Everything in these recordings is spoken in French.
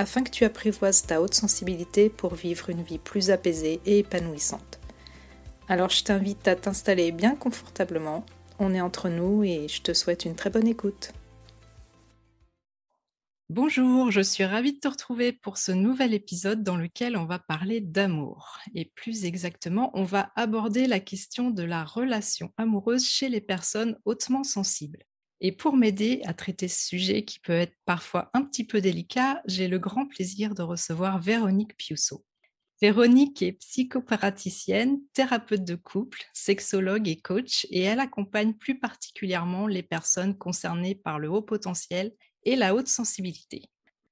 afin que tu apprivoises ta haute sensibilité pour vivre une vie plus apaisée et épanouissante. Alors je t'invite à t'installer bien confortablement, on est entre nous et je te souhaite une très bonne écoute. Bonjour, je suis ravie de te retrouver pour ce nouvel épisode dans lequel on va parler d'amour. Et plus exactement, on va aborder la question de la relation amoureuse chez les personnes hautement sensibles. Et pour m'aider à traiter ce sujet qui peut être parfois un petit peu délicat, j'ai le grand plaisir de recevoir Véronique Piusso. Véronique est psychopraticienne, thérapeute de couple, sexologue et coach, et elle accompagne plus particulièrement les personnes concernées par le haut potentiel et la haute sensibilité.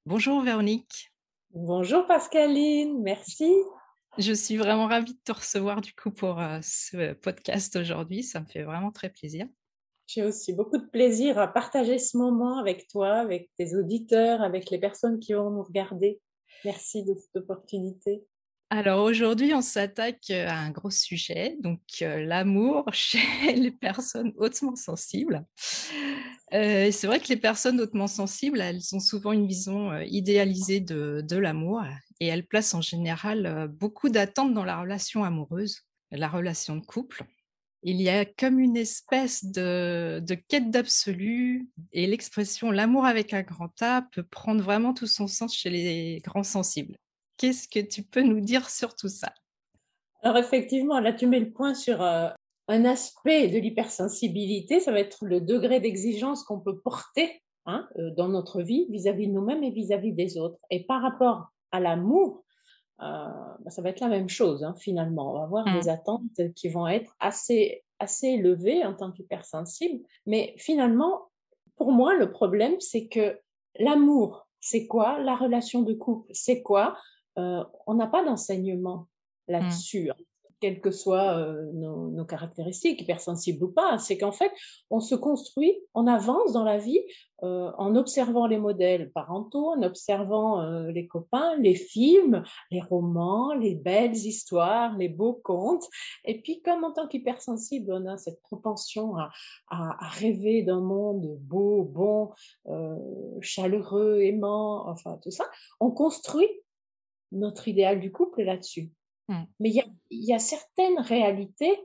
Bonjour Véronique. Bonjour Pascaline, merci. Je suis vraiment ravie de te recevoir du coup pour euh, ce podcast aujourd'hui, ça me fait vraiment très plaisir. J'ai aussi beaucoup de plaisir à partager ce moment avec toi, avec tes auditeurs, avec les personnes qui vont nous regarder. Merci de cette opportunité. Alors aujourd'hui, on s'attaque euh, à un gros sujet, donc euh, l'amour chez les personnes hautement sensibles. Euh, c'est vrai que les personnes hautement sensibles, elles ont souvent une vision idéalisée de, de l'amour et elles placent en général beaucoup d'attentes dans la relation amoureuse, la relation de couple il y a comme une espèce de, quête d'absolu et l'expression l'amour avec un grand A peut prendre vraiment tout son sens chez les grands sensibles. Qu'est-ce que tu peux nous dire sur tout ça? Alors effectivement, là tu mets le point sur euh, un aspect de l'hypersensibilité, ça va être le degré d'exigence qu'on peut porter hein, euh, dans notre vie vis-à-vis de nous-mêmes et vis-à-vis des autres. Et par rapport à l'amour, bah, ça va être la même chose hein, finalement. On va avoir des mmh. attentes qui vont être assez, assez élevées en tant qu'hypersensible. Mais finalement, pour moi, le problème, c'est que l'amour, c'est quoi? La relation de couple, c'est quoi? Euh, On n'a pas d'enseignement mmh. là-dessus. Quelles que soient euh, nos, caractéristiques, hypersensibles ou pas, c'est qu'en fait, on se construit, on avance dans la vie euh, en observant les modèles parentaux, en observant euh, les copains, les films, les romans, les belles histoires, les beaux contes. Et puis, comme en tant qu'hypersensible, on a cette propension à rêver d'un monde beau, bon, chaleureux, aimant, enfin tout ça, on construit notre idéal du couple là-dessus. Mmh. Mais il y a, certaines réalités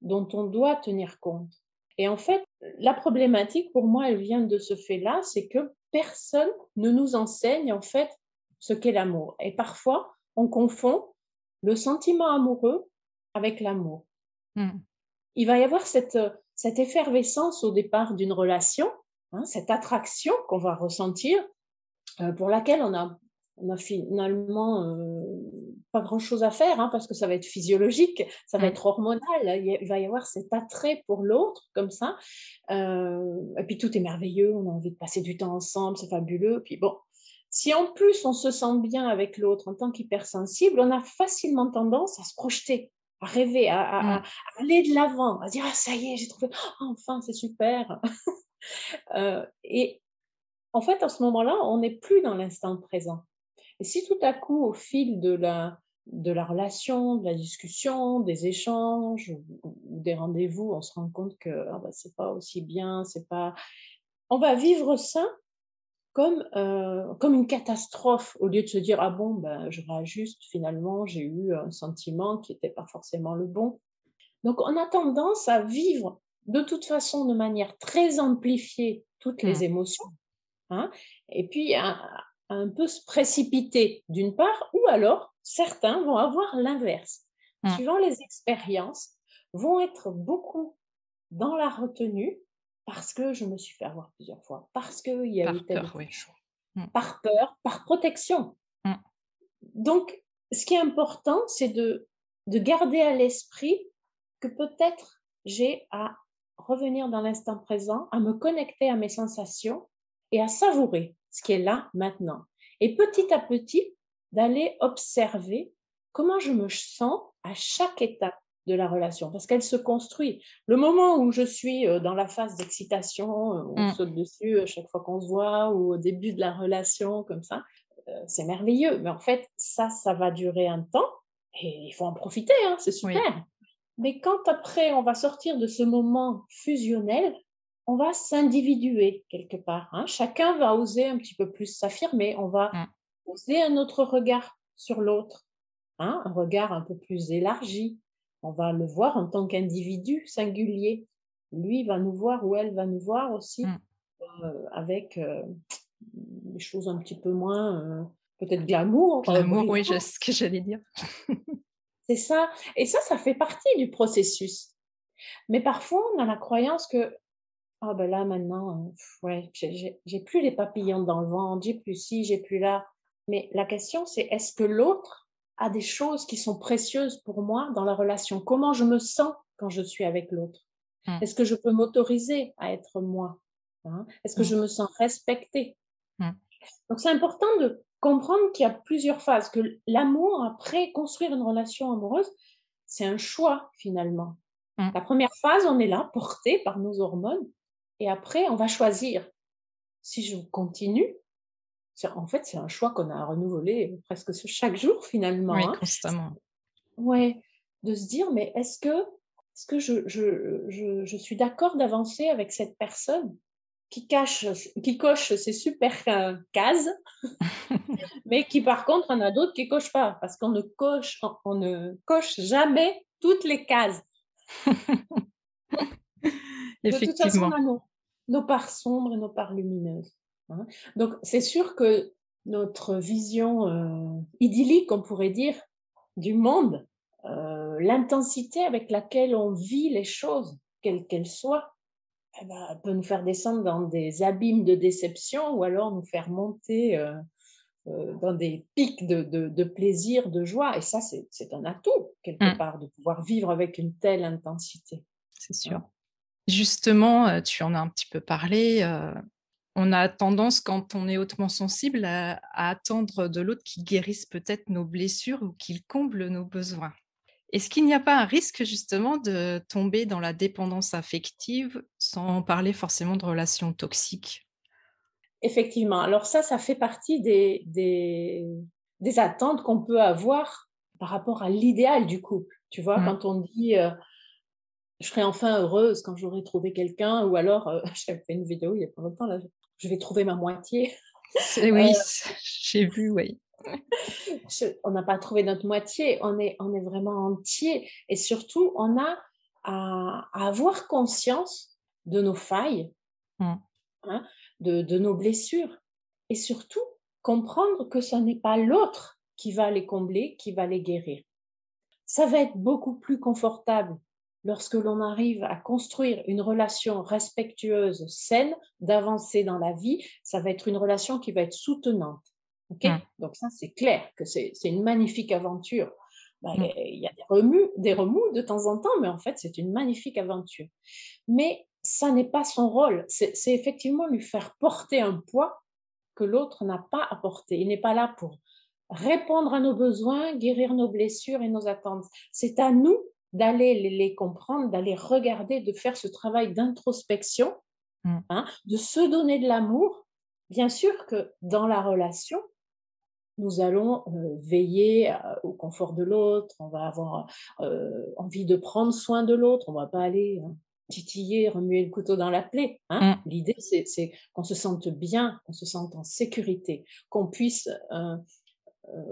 dont on doit tenir compte. Et en fait, la problématique pour moi, elle vient de ce fait-là, c'est que personne ne nous enseigne en fait ce qu'est l'amour. Et parfois, on confond le sentiment amoureux avec l'amour. Mmh. Il va y avoir cette, cette effervescence au départ d'une relation, hein, cette attraction qu'on va ressentir, euh, pour laquelle on a on a finalement euh, pas grand-chose à faire, hein, parce que ça va être physiologique, ça va mmh. être hormonal, il va y avoir cet attrait pour l'autre, comme ça. Euh, et puis tout est merveilleux, on a envie de passer du temps ensemble, c'est fabuleux. Puis bon, si en plus on se sent bien avec l'autre en tant qu'hypersensible, on a facilement tendance à se projeter, à rêver, à, mmh. aller de l'avant, à dire ah ça y est, j'ai trouvé, oh, enfin c'est super. Euh, et en fait, à ce moment-là, on n'est plus dans l'instant présent. Et si tout à coup, au fil de la, de la relation, de la discussion, des échanges ou des rendez-vous, on se rend compte que ah bah, c'est pas aussi bien, c'est pas. On va vivre ça comme, euh, comme une catastrophe au lieu de se dire ah bon ben je réajuste finalement j'ai eu un sentiment qui n'était pas forcément le bon. Donc on a tendance à vivre de toute façon de manière très amplifiée toutes les mmh. émotions. Hein, et puis à, un peu se précipiter d'une part, ou alors certains vont avoir l'inverse. Mmh. Suivant les expériences, vont être beaucoup dans la retenue parce que je me suis fait avoir plusieurs fois, parce qu'il y a eu tel peur, mmh. par peur, par protection. Mmh. Donc, ce qui est important, c'est de, de garder à l'esprit que peut-être j'ai à revenir dans l'instant présent, à me connecter à mes sensations et à savourer ce qui est là maintenant. Et petit à petit, d'aller observer comment je me sens à chaque étape de la relation, parce qu'elle se construit. Le moment où je suis dans la phase d'excitation, on mmh. saute dessus à chaque fois qu'on se voit, ou au début de la relation, comme ça, c'est merveilleux. Mais en fait, ça, ça va durer un temps, et il faut en profiter, hein, c'est super. Mais quand après, on va sortir de ce moment fusionnel, on va s'individuer quelque part. Hein. Chacun va oser un petit peu plus s'affirmer, on va mmh. oser un autre regard sur l'autre, hein, un regard un peu plus élargi. On va le voir en tant qu'individu singulier. Lui va nous voir ou elle va nous voir aussi mmh. euh, avec euh, des choses un petit peu moins, euh, peut-être glamour. Glamour, oui, c'est ce que j'allais dire. c'est ça. Et ça, ça fait partie du processus. Mais parfois, on a la croyance que ah ben là maintenant, ouais, j'ai plus les papillons dans le ventre, j'ai plus ci, j'ai plus là. Mais la question c'est est-ce que l'autre a des choses qui sont précieuses pour moi dans la relation? Comment je me sens quand je suis avec l'autre? Mmh. Est-ce que je peux m'autoriser à être moi hein? Est-ce que mmh. je me sens respectée? Mmh. Donc c'est important de comprendre qu'il y a plusieurs phases, que l'amour, après construire une relation amoureuse, c'est un choix finalement. La première phase, on est là, porté par nos hormones. Et après, on va choisir. Si je continue, en fait, c'est un choix qu'on a à renouveler presque chaque jour finalement. Oui, hein. constamment. Oui, de se dire, mais est-ce que, est-ce que je, je, je, suis d'accord d'avancer avec cette personne qui, cache, qui coche ces super euh, cases, mais qui par contre en a d'autres qui ne cochent pas, parce qu'on ne coche, on ne coche jamais toutes les cases. Effectivement. De toute nos parts sombres et nos parts lumineuses. Hein. Donc, c'est sûr que notre vision euh, idyllique, on pourrait dire, du monde, euh, l'intensité avec laquelle on vit les choses, quelles qu'elles soient, eh ben, peut nous faire descendre dans des abîmes de déception ou alors nous faire monter euh, dans des pics de, plaisir, de joie. Et ça, c'est un atout, quelque mmh. part, de pouvoir vivre avec une telle intensité. C'est sûr. Justement, euh, tu en as un petit peu parlé. Euh, on a tendance, quand on est hautement sensible, à, attendre de l'autre qu'il guérisse peut-être nos blessures ou qu'il comble nos besoins. Est-ce qu'il n'y a pas un risque justement de tomber dans la dépendance affective sans parler forcément de relations toxiques? Effectivement. Alors ça, ça fait partie des, des, attentes qu'on peut avoir par rapport à l'idéal du couple. Tu vois, mmh. quand on dit euh, je serai enfin heureuse quand j'aurai trouvé quelqu'un, ou alors, euh, j'ai fait une vidéo il y a pas longtemps, là, je vais trouver ma moitié. Oui, euh, j'ai vu, oui. on n'a pas trouvé notre moitié, on est, on est vraiment entier. Et surtout, on a à, avoir conscience de nos failles, mmh. hein, de, de nos blessures. Et surtout, comprendre que ce n'est pas l'autre qui va les combler, qui va les guérir. Ça va être beaucoup plus confortable lorsque l'on arrive à construire une relation respectueuse, saine, d'avancer dans la vie, ça va être une relation qui va être soutenante. ok? Donc ça, c'est clair que c'est une magnifique aventure. Bah, mmh. Il y a des remous, des remous de temps en temps, mais en fait, c'est une magnifique aventure. Mais ça n'est pas son rôle. C'est effectivement lui faire porter un poids que l'autre n'a pas à porter. Il n'est pas là pour répondre à nos besoins, guérir nos blessures et nos attentes. C'est à nous d'aller les, comprendre, d'aller regarder, de faire ce travail d'introspection, mmh. hein, de se donner de l'amour. Bien sûr que dans la relation, nous allons euh, veiller euh, au confort de l'autre, on va avoir euh, envie de prendre soin de l'autre, on ne va pas aller hein, titiller, remuer le couteau dans la plaie. Hein. Mmh. L'idée, c'est qu'on se sente bien, qu'on se sente en sécurité, qu'on puisse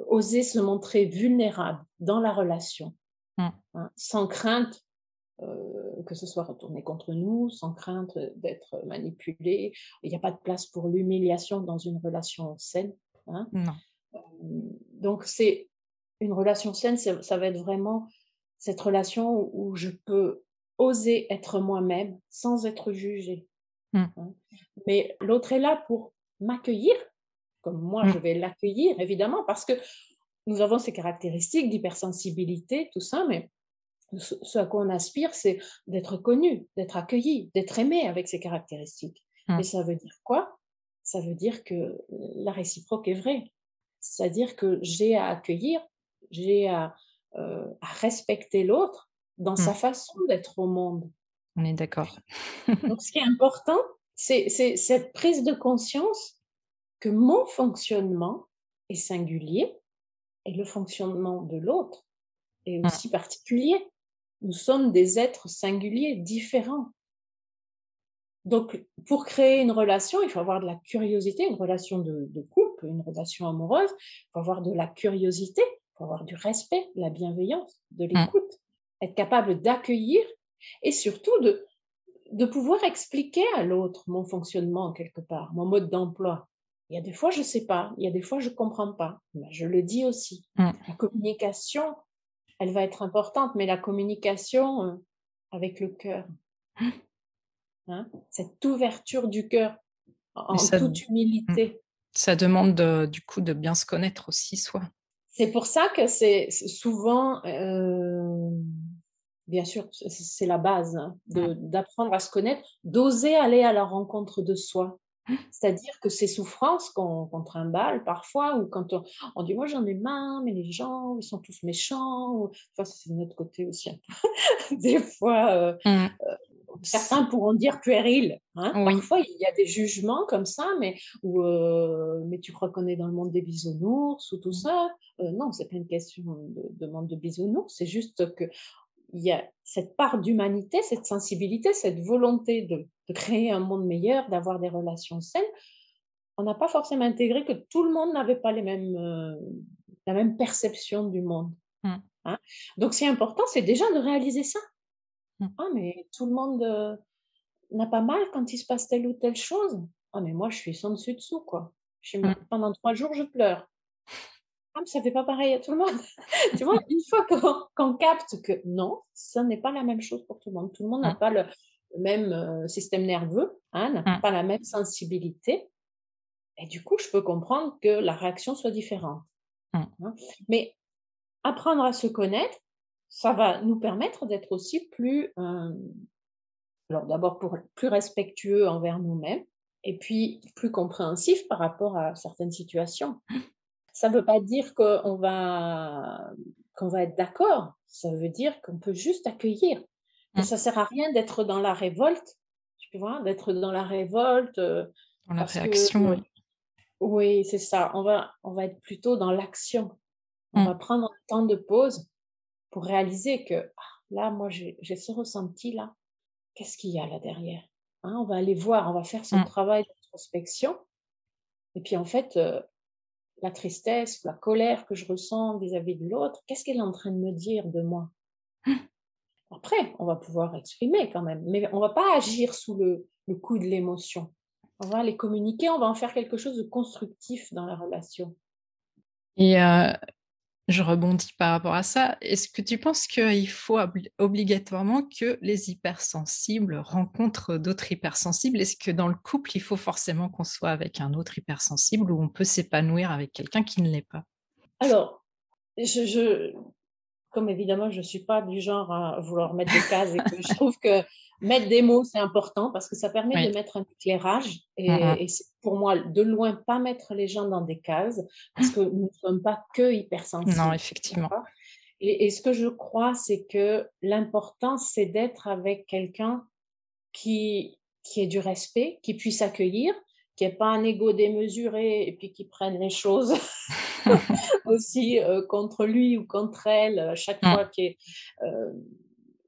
oser se montrer vulnérable dans la relation. Mmh. Hein, sans crainte euh, que ce soit retourné contre nous, sans crainte d'être manipulé. Il n'y a pas de place pour l'humiliation dans une relation saine. Hein. Euh, donc, c'est une relation saine, ça va être vraiment cette relation où je peux oser être moi-même sans être jugée. Mmh. Hein. Mais l'autre est là pour m'accueillir, comme moi mmh. je vais l'accueillir, évidemment, parce que nous avons ces caractéristiques d'hypersensibilité, tout ça, mais ce à quoi on aspire, c'est d'être connu, d'être accueilli, d'être aimé avec ces caractéristiques. Mmh. Et ça veut dire quoi? Ça veut dire que la réciproque est vraie. C'est-à-dire que j'ai à accueillir j'ai à, euh, à respecter l'autre dans sa Mmh. façon d'être au monde. On est d'accord. Donc ce qui est important, c'est cette prise de conscience que mon fonctionnement est singulier et le fonctionnement de l'autre est Mmh. aussi particulier. Nous sommes des êtres singuliers, différents. Donc, pour créer une relation, il faut avoir de la curiosité, une relation de, de couple, une relation amoureuse, il faut avoir de la curiosité, il faut avoir du respect, de la bienveillance, de Mmh. l'écoute, être capable d'accueillir et surtout de, de pouvoir expliquer à l'autre mon fonctionnement quelque part, mon mode d'emploi. Il y a des fois, je ne sais pas, il y a des fois, je ne comprends pas. Ben, je le dis aussi. Mmh. La communication, elle va être importante, mais la communication euh, avec le cœur. Hein, cette ouverture du cœur en, ça, toute humilité. ça demande de- du coup de bien se connaître aussi soi. C'est pour ça que c'est souvent, euh, bien sûr, c'est- la base, hein, d'apprendre à se connaître, d'oser aller à la rencontre de soi. C'est-à-dire que ces souffrances qu'on qu'on trimballe parfois, ou quand on, on dit moi j'en ai marre, mais les gens ils sont tous méchants, ou, enfin c'est de notre côté aussi peu. Des fois, euh, Mmh. certains pourront dire puéril. Hein Oui. Parfois, il y a des jugements comme ça, mais, euh, mais tu crois qu'on est dans le monde des bisounours ou tout ça? Euh, non, c'est pas une question de, de monde de bisounours, c'est juste que il y a cette part d'humanité, cette sensibilité, cette volonté de, de créer un monde meilleur, d'avoir des relations saines. On n'a pas forcément intégré que tout le monde n'avait pas les mêmes, euh, la même perception du monde. Mm. Hein Donc, c'est important, c'est déjà de réaliser ça. Mm. Ah, mais tout le monde euh, n'a pas mal quand il se passe telle ou telle chose. Ah, mais moi, je suis sans dessus dessous, quoi. Je suis, Mm. Pendant trois jours, je pleure. Ah, mais ça fait pas pareil à tout le monde. tu vois, une fois qu'on capte que non, ça n'est pas la même chose pour tout le monde. Tout le monde n'a Mm. pas le, même euh, système nerveux, hein, n'a Mm. pas la même sensibilité. Et du coup, je peux comprendre que la réaction soit différente. Mm. Hein. Mais apprendre à se connaître, ça va nous permettre d'être aussi plus, euh, alors d'abord plus respectueux envers nous-mêmes, et puis plus compréhensif par rapport à certaines situations. Ça ne veut pas dire qu'on va, qu'on va être d'accord, ça veut dire qu'on peut juste accueillir. Mm. ça sert à rien d'être dans la révolte, tu vois, d'être dans la révolte. euh, Dans la que, réaction, oui. oui, c'est ça. On va, on va être plutôt dans l'action. On Mm. va prendre un temps de pause pour réaliser que ah, là, moi, j'ai ce ressenti-là. Qu'est-ce qu'il y a là derrière? Hein, On va aller voir, on va faire ce Mm. travail d'introspection. Et puis, en fait, euh, la tristesse, la colère que je ressens vis-à-vis de l'autre, qu'est-ce qu'elle est en train de me dire de moi? Après, on va pouvoir exprimer quand même, mais on va pas agir sous le, le coup de l'émotion. On va les communiquer, on va en faire quelque chose de constructif dans la relation. Et euh, je rebondis par rapport à ça. Est-ce que tu penses qu'il faut obli- obligatoirement que les hypersensibles rencontrent d'autres hypersensibles? Est-ce que dans le couple, il faut forcément qu'on soit avec un autre hypersensible ou on peut s'épanouir avec quelqu'un qui ne l'est pas? Alors, je, je- comme évidemment, je ne suis pas du genre à vouloir mettre des cases et que je trouve que mettre des mots, c'est important parce que ça permet Oui. de mettre un éclairage. Et, et c'est pour moi, de loin, pas mettre les gens dans des cases parce que nous ne sommes pas que hypersensibles. Non, effectivement. Et, et ce que je crois, c'est que l'important, c'est d'être avec quelqu'un qui, qui ait du respect, qui puisse accueillir, qui n'ait pas un ego démesuré et puis qui prenne les choses aussi euh, contre lui ou contre elle à chaque Mm. fois, qui ait, euh,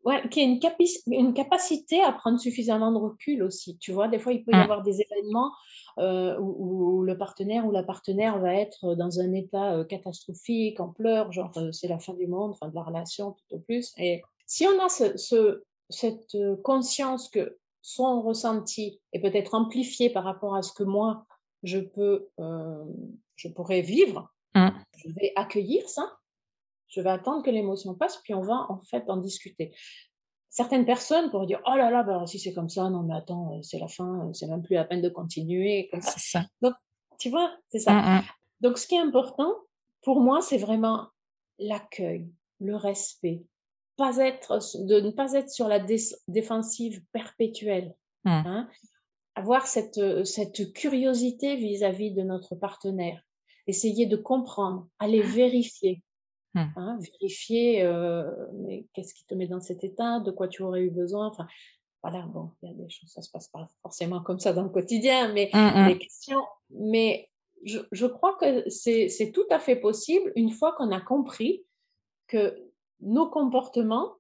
ouais, qui ait une, capi- une capacité à prendre suffisamment de recul aussi. Tu vois, des fois, il peut y Mm. avoir des événements euh, où, où le partenaire ou la partenaire va être dans un état euh, catastrophique, en pleurs, genre euh, c'est la fin du monde, fin de la relation tout au plus. Et si on a ce, ce- cette conscience que son ressenti est peut-être amplifié par rapport à ce que moi je peux, euh, je pourrais vivre, Mm. je vais accueillir ça. Je vais attendre que l'émotion passe, puis on va en fait en discuter. Certaines personnes pourraient dire Oh là là, alors, si c'est comme ça, non mais attends, euh, c'est la fin, euh, c'est même plus la peine de continuer. Comme ça. Ça. Tu vois, c'est ça. Mm, mm. Donc, ce qui est important pour moi, c'est vraiment l'accueil, le respect, pas être, de ne pas être sur la dé- défensive perpétuelle. Mm. hein. Avoir cette, euh, cette curiosité vis-à-vis de notre partenaire, essayer de comprendre, aller vérifier. Mmh. Hein, vérifier mais qu'est-ce qui te met dans cet état, de quoi tu aurais eu besoin. Enfin, voilà, bon, il y a des choses, ça se passe pas forcément comme ça dans le quotidien, mais mmh, des questions. Mais je, je crois que c'est tout à fait possible une fois qu'on a compris que nos comportements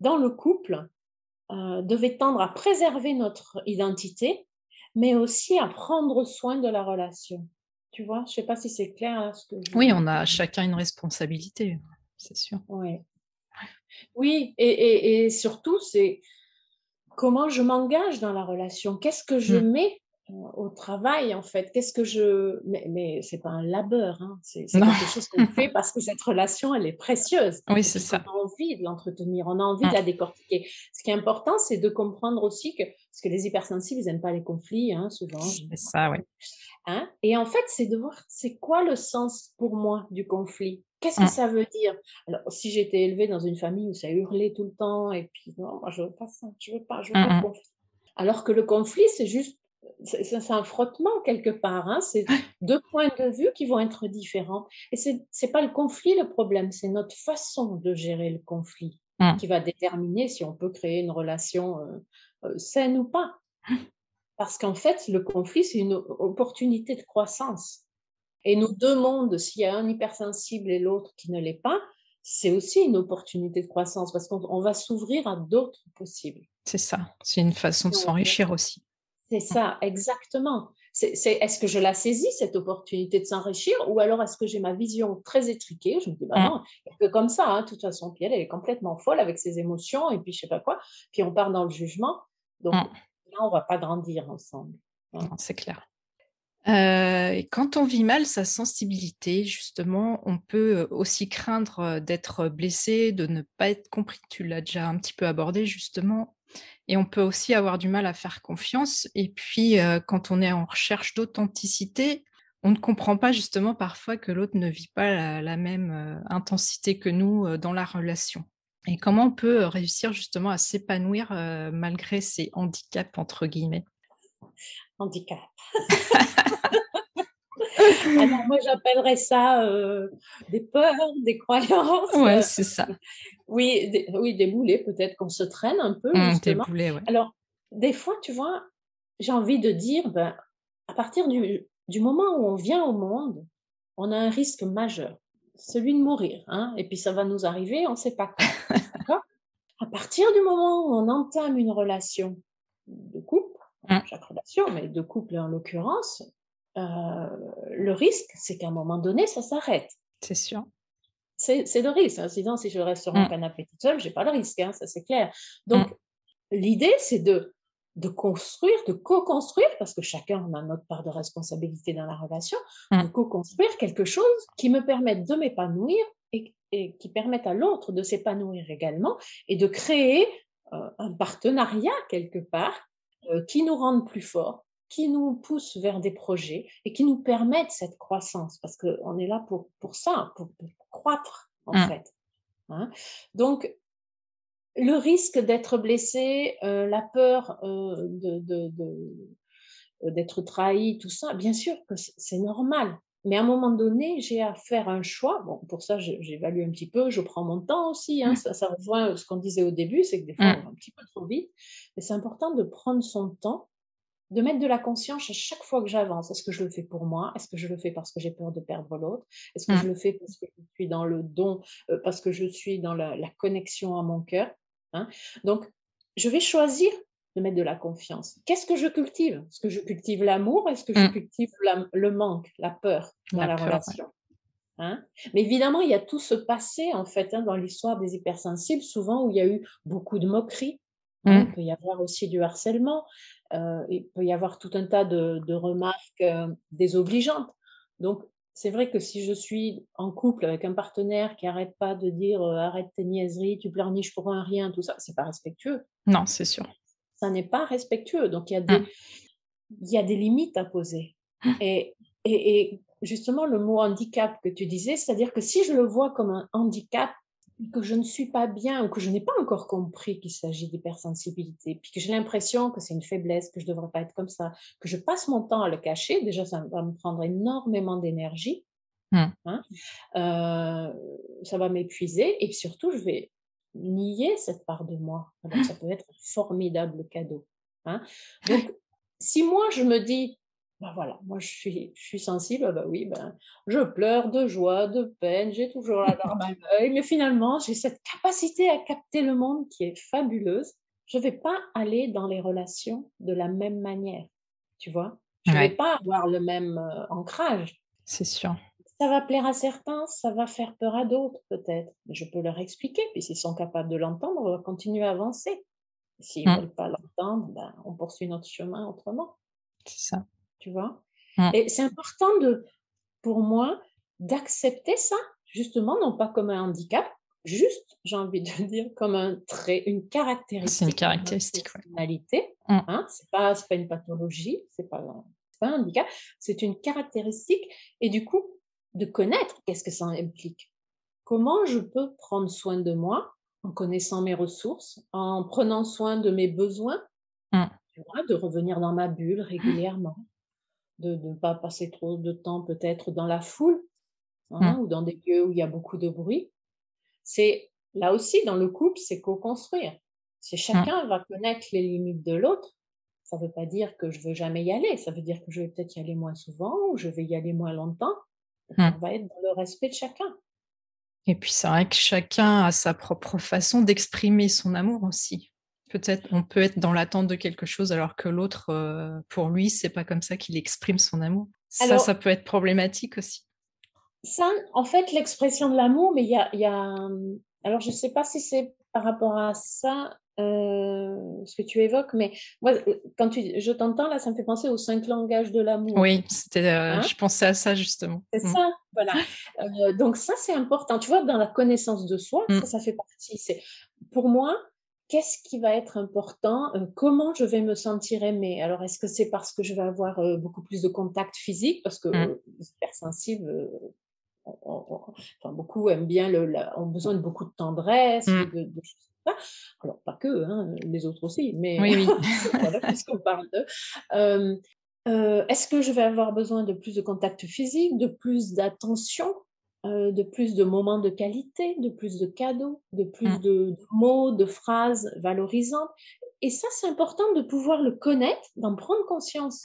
dans le couple euh, devaient tendre à préserver notre identité, mais aussi à prendre soin de la relation. Tu vois, je ne sais pas si c'est clair. Hein, ce que Oui, on a chacun une responsabilité, c'est sûr. Ouais. Oui, et, et, surtout, c'est comment je m'engage dans la relation. Qu'est-ce que je mmh. mets au travail, en fait. Qu'est-ce que je. Mais, mais c'est pas un labeur, hein. c'est quelque chose qu'on fait parce que cette relation, elle est précieuse. Oui, c'est ça. On a envie de l'entretenir, on a envie de mmh. la décortiquer. Ce qui est important, c'est de comprendre aussi que. Parce que les hypersensibles, ils n'aiment pas les conflits, hein, souvent. C'est ça, oui. Hein Et en fait, c'est de voir c'est quoi le sens pour moi du conflit? Qu'est-ce que mmh. ça veut dire? Alors, si j'étais élevée dans une famille où ça hurlait tout le temps, et puis non, moi je veux pas ça, je veux pas, je veux pas de conflit. Alors que le conflit, c'est juste c'est un frottement quelque part. Hein. C'est deux points de vue qui vont être différents. Et ce n'est pas le conflit le problème, c'est notre façon de gérer le conflit mmh. qui va déterminer si on peut créer une relation euh, euh, saine ou pas. Parce qu'en fait, le conflit, c'est une opportunité de croissance. Et nos deux mondes, s'il y a un hypersensible et l'autre qui ne l'est pas, c'est aussi une opportunité de croissance parce qu'on va s'ouvrir à d'autres possibles. C'est ça, c'est une façon de s'enrichir aussi. C'est ça, exactement. C'est, est-ce que je la saisis, cette opportunité de s'enrichir, ou alors est-ce que j'ai ma vision très étriquée Je me dis, bah mmh. non, que comme ça, hein, de toute façon. Puis elle, elle est complètement folle avec ses émotions, et puis je sais pas quoi. Puis on part dans le jugement. Donc mmh. là, on va pas grandir ensemble. Hein. c'est clair. Euh, quand on vit mal sa sensibilité, justement, on peut aussi craindre d'être blessé, de ne pas être compris. Tu l'as déjà un petit peu abordé, justement. Et on peut aussi avoir du mal à faire confiance. Et puis, euh, quand on est en recherche d'authenticité, on ne comprend pas justement parfois que l'autre ne vit pas la, même euh, intensité que nous euh, dans la relation. Et comment on peut réussir justement à s'épanouir malgré ces handicaps, entre guillemets? Handicap. Alors moi j'appellerais ça des peurs, des croyances. Ouais, c'est ça. Oui, des, oui, des boulets peut-être qu'on se traîne un peu. Mmh, des boulets, ouais. Alors des fois, tu vois, j'ai envie de dire, ben, à partir du, du, moment où on vient au monde, on a un risque majeur, celui de mourir. Hein, et puis ça va nous arriver, on ne sait pas quand. à partir du moment où on entame une relation de couple, mmh. chaque relation, mais de couple en l'occurrence, euh, le risque, c'est qu'à un moment donné, ça s'arrête. C'est sûr. C'est le risque. Hein. Sinon, si je reste sur mon mmh. canapé toute seule, j'ai pas le risque, hein, ça c'est clair. Donc, mmh. l'idée, c'est de, de construire, de co-construire, parce que chacun a notre part de responsabilité dans la relation, mmh. de co-construire quelque chose qui me permette de m'épanouir et, qui permette à l'autre de s'épanouir également et de créer euh, un partenariat quelque part euh, qui nous rende plus forts, qui nous poussent vers des projets et qui nous permettent cette croissance, parce qu'on est là pour, pour ça, pour, croître en mmh. fait. Hein. Donc, le risque d'être blessé, euh, la peur euh, de, euh, d'être trahi, tout ça, bien sûr que c'est normal. Mais à un moment donné, j'ai à faire un choix. Bon, pour ça, j'évalue un petit peu, je prends mon temps aussi. Hein. Mmh. Ça, ça rejoint ce qu'on disait au début, c'est que des fois, mmh. on va un petit peu trop vite. Mais c'est important de prendre son temps de mettre de la conscience à chaque fois que j'avance. Est-ce que je le fais pour moi? Est-ce que je le fais parce que j'ai peur de perdre l'autre? Est-ce que mmh. je le fais parce que je suis dans le don, euh, parce que je suis dans la, connexion à mon cœur hein? Donc, je vais choisir de mettre de la confiance. Qu'est-ce que je cultive? Est-ce que je cultive l'amour? Est-ce que je mmh. cultive le manque, la peur dans la, relation hein? Mais évidemment, il y a tout ce passé, en fait, hein, dans l'histoire des hypersensibles, souvent où il y a eu beaucoup de moqueries, il peut y avoir aussi du harcèlement, euh, il peut y avoir tout un tas de, remarques euh, désobligeantes. Donc, c'est vrai que si je suis en couple avec un partenaire qui n'arrête pas de dire euh, arrête tes niaiseries, tu pleurniches pour un rien, tout ça, c'est pas respectueux. Non, c'est sûr. Ça n'est pas respectueux. Donc, il y, a des, mmh. il y a des limites à poser. Mmh. Et, et, et justement, le mot handicap que tu disais, c'est-à-dire que si je le vois comme un handicap, que je ne suis pas bien ou que je n'ai pas encore compris qu'il s'agit d'hypersensibilité, puis que j'ai l'impression que c'est une faiblesse, que je ne devrais pas être comme ça, que je passe mon temps à le cacher, déjà ça va me prendre énormément d'énergie. Mmh. Hein. ça va m'épuiser et surtout, je vais nier cette part de moi. Alors, ça peut être un formidable cadeau. Hein. Donc, si moi, je me dis, bah voilà, moi je suis, je suis sensible, bah oui, ben, je pleure de joie, de peine, j'ai toujours la larme à l'œil, mais finalement, j'ai cette capacité à capter le monde qui est fabuleuse. Je ne vais pas aller dans les relations de la même manière, tu vois? Je ne vais pas avoir le même euh, ancrage. C'est sûr. Ça va plaire à certains, ça va faire peur à d'autres peut-être. Mais je peux leur expliquer, puis s'ils sont capables de l'entendre, on va continuer à avancer. S'ils ne mmh. veulent pas l'entendre, ben, on poursuit notre chemin autrement. C'est ça. Tu vois mmh. Et c'est important de, pour moi d'accepter ça, justement, non pas comme un handicap, juste, j'ai envie de dire, comme un trait, une caractéristique. C'est une caractéristique, une personnalité. Mmh. Hein c'est pas, pas une pathologie, c'est pas, pas un handicap, c'est une caractéristique. Et du coup, de connaître qu'est-ce que ça implique. Comment je peux prendre soin de moi en connaissant mes ressources, en prenant soin de mes besoins, mmh. de revenir dans ma bulle régulièrement, de ne pas passer trop de temps peut-être dans la foule hein, mmh. ou dans des lieux où il y a beaucoup de bruit. C'est là aussi dans le couple, c'est co-construire. Si mmh. chacun va connaître les limites de l'autre, ça ne veut pas dire que je veux jamais y aller. Ça veut dire que je vais peut-être y aller moins souvent ou je vais y aller moins longtemps. Mmh. On va être dans le respect de chacun. Et puis c'est vrai que chacun a sa propre façon d'exprimer son amour aussi. Peut-être on peut être dans l'attente de quelque chose alors que l'autre, euh, pour lui, c'est pas comme ça qu'il exprime son amour. Ça, ça peut être problématique aussi. Ça, en fait, l'expression de l'amour, mais il y a, y a, alors je sais pas si c'est par rapport à ça, euh, ce que tu évoques, mais moi, euh, quand tu, je t'entends là, ça me fait penser aux cinq langages de l'amour. Oui, c'était, euh, hein? je pensais à ça justement. C'est mm. ça, voilà. donc ça, c'est important. Tu vois, dans la connaissance de soi, mm. ça, fait partie. C'est pour moi, qu'est-ce qui va être important Comment je vais me sentir aimée? Alors, est-ce que c'est parce que je vais avoir beaucoup plus de contact physique? Parce que mmh. les hypersensibles, enfin, beaucoup aiment bien, le, ont besoin de beaucoup de tendresse, mmh. de, de, alors, pas que, hein, les autres aussi, mais oui, oui. voilà, puisqu'on parle de. Euh, euh, est-ce que je vais avoir besoin de plus de contact physique, de plus d'attention, euh, de plus de moments de qualité, de plus de cadeaux, de plus mmh. de, mots, de phrases valorisantes Et ça, c'est important de pouvoir le connaître, d'en prendre conscience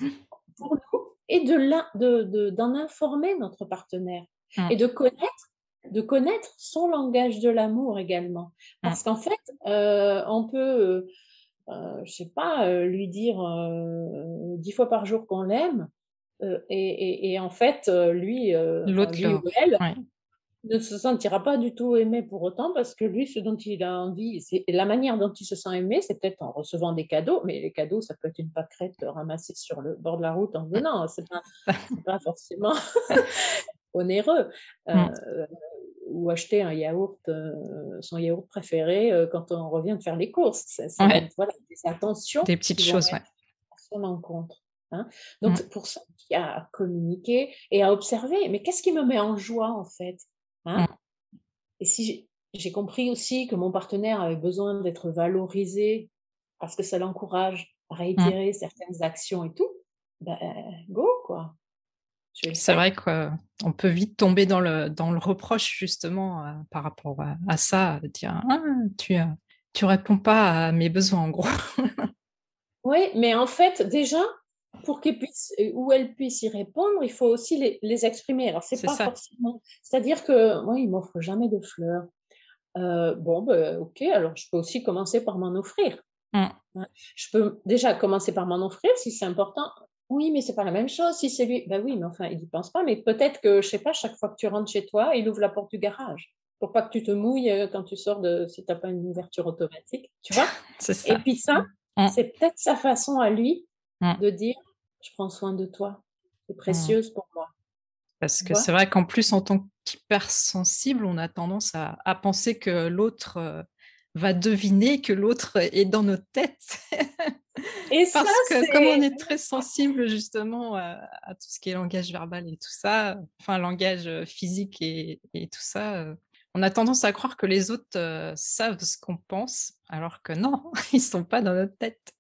pour nous et d'en de, de, informer notre partenaire. Mmh. Et de connaître de connaître son langage de l'amour également. Mmh. Parce qu'en fait, euh, on peut, euh, euh, je sais pas, lui dire dix fois par jour qu'on l'aime, et, en fait, lui, l'autre ou elle, ne se sentira pas du tout aimé pour autant parce que lui, ce dont il a envie, c'est la manière dont il se sent aimé, c'est peut-être en recevant des cadeaux, mais les cadeaux, ça peut être une pâquerette ramassée sur le bord de la route en venant, c'est pas, pas forcément onéreux. Mmh ou acheter un yaourt, euh, son yaourt préféré euh, quand on revient de faire les courses. Ça, voilà, des attentions. Des petites choses, ouais. son encontre. Hein. Donc, c'est pour ça qu'il y a à communiquer et à observer. Mais qu'est-ce qui me met en joie, en fait hein? Et si j'ai compris aussi que mon partenaire avait besoin d'être valorisé parce que ça l'encourage à réitérer certaines actions et tout, ben, go, quoi. C'est vrai qu'on peut vite tomber dans le, dans le reproche justement euh, par rapport à, ça, de dire ah, tu ne tu réponds pas à mes besoins en gros. oui, mais en fait déjà pour qu'elle puisse ou elle puisse y répondre, il faut aussi les, les exprimer. Alors c'est pas forcément, c'est-à-dire que moi il m'offre jamais de fleurs. Euh, bon, ben, ok, alors je peux aussi commencer par m'en offrir. Mmh. Je peux déjà commencer par m'en offrir si c'est important. Oui, mais c'est pas la même chose si c'est lui. Ben oui, mais enfin, il n'y pense pas. Mais peut-être que, je sais pas, chaque fois que tu rentres chez toi, il ouvre la porte du garage pour pas que tu te mouilles euh, quand tu sors de, si tu n'as pas une ouverture automatique, tu vois Et puis ça, mmh. c'est peut-être sa façon à lui mmh. de dire, je prends soin de toi, c'est mmh. précieuse pour moi. Parce que c'est vrai qu'en plus, en tant qu'hypersensible, on a tendance à, à penser que l'autre euh, va deviner que l'autre est dans notre tête. Et Parce que comme on est très sensible justement à, tout ce qui est langage verbal et tout ça, enfin langage euh, physique et, tout ça, euh, on a tendance à croire que les autres euh, savent ce qu'on pense, alors que non, ils sont pas dans notre tête.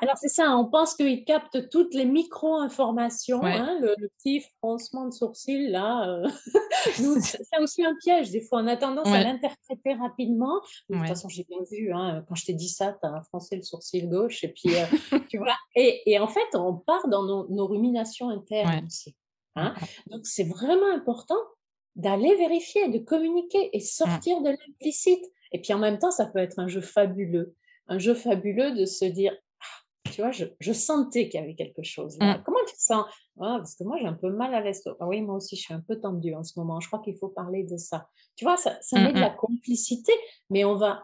Alors c'est ça, on pense qu'il capte toutes les micro-informations, hein, le, petit froncement de sourcil là. Euh, c'est aussi un piège, des fois on a tendance à l'interpréter rapidement. De toute façon, j'ai bien vu, hein, quand je t'ai dit ça, tu as froncé le sourcil gauche et puis euh, tu vois. Et, en fait, on part dans nos, ruminations internes aussi. Hein. Donc c'est vraiment important d'aller vérifier, de communiquer et sortir de l'implicite. Et puis en même temps, ça peut être un jeu fabuleux. Un jeu fabuleux de se dire, tu vois, je, sentais qu'il y avait quelque chose. Là. Mmh. Comment tu sens? Ah, Parce que moi, j'ai un peu mal à l'estomac. Ah oui, moi aussi, je suis un peu tendue en ce moment. Je crois qu'il faut parler de ça. Tu vois, ça, ça met de la complicité, mais on va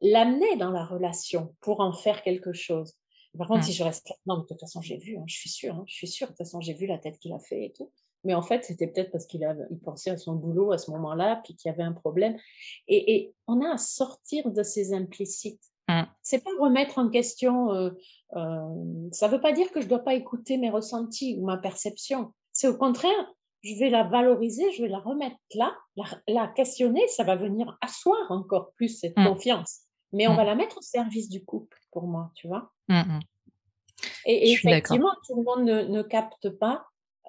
l'amener dans la relation pour en faire quelque chose. Par contre, si je reste non, de toute façon, j'ai vu, hein, je suis sûre, hein, je suis sûre, de toute façon, j'ai vu la tête qu'il a fait et tout. Mais en fait, c'était peut-être parce qu'il il pensait à son boulot à ce moment-là, puis qu'il y avait un problème. Et, on a à sortir de ces implicites. Mmh. C'est pas remettre en question. Euh, euh, ça veut pas dire que je dois pas écouter mes ressentis ou ma perception. C'est au contraire, je vais la valoriser, je vais la remettre là, la, questionner. Ça va venir asseoir encore plus cette mmh. confiance. Mais on mmh. va la mettre au service du couple, pour moi, tu vois. Et, effectivement, tout le monde ne, ne capte pas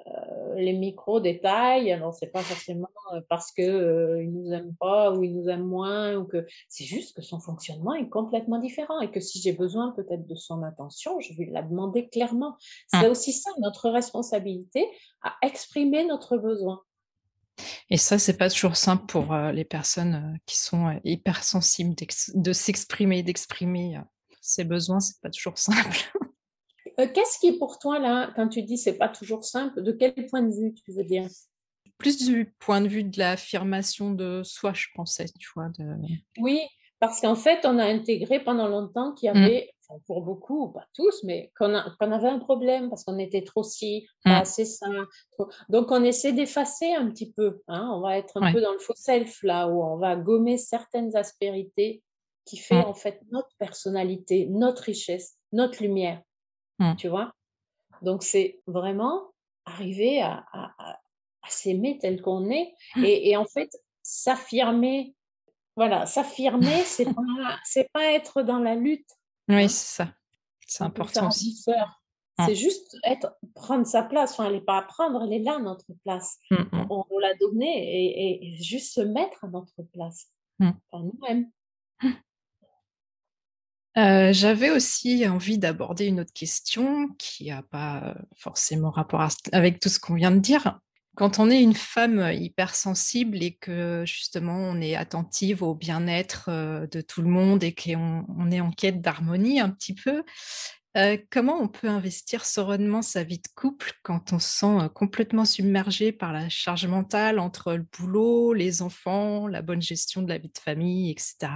euh, les micro-détails. Alors, c'est pas forcément euh, parce que euh, il nous aime pas ou il nous aime moins, ou que c'est juste que son fonctionnement est complètement différent et que si j'ai besoin peut-être de son attention, je vais la demander clairement. C'est mmh. aussi ça notre responsabilité à exprimer notre besoin. Et ça, c'est pas toujours simple pour les personnes qui sont hypersensibles de s'exprimer, d'exprimer ses besoins, c'est pas toujours simple. Euh, qu'est-ce qui est pour toi, là, quand tu dis c'est pas toujours simple, de quel point de vue tu veux dire? Plus du point de vue de l'affirmation de soi, je pensais, tu vois. De... Oui, parce qu'en fait, on a intégré pendant longtemps qu'il y mmh. avait, pour beaucoup, pas tous, mais qu'on avait un problème parce qu'on était trop si, pas mmh. assez sain. Donc, on essaie d'effacer un petit peu. Hein. On va être un peu dans le faux self, là, où on va gommer certaines aspérités qui fait mmh. en fait notre personnalité, notre richesse, notre lumière. Mmh. Tu vois? Donc, c'est vraiment arriver à, s'aimer tel qu'on est mmh. et, en fait, s'affirmer. Voilà, s'affirmer, c'est pas, c'est pas être dans la lutte. Oui, c'est ça. C'est important aussi. Mmh. C'est juste être, prendre sa place. Enfin, elle n'est pas à prendre, elle est là, notre place. On, l'a donnée et, juste se mettre à notre place. nous-mêmes. Euh, j'avais aussi envie d'aborder une autre question qui n'a pas forcément rapport avec tout ce qu'on vient de dire. Quand on est une femme hypersensible et que justement on est attentive au bien-être euh, de tout le monde et qu'on est en quête d'harmonie un petit peu, euh, comment on peut investir sereinement sa vie de couple quand on se sent complètement submergé par la charge mentale entre le boulot, les enfants, la bonne gestion de la vie de famille, etc.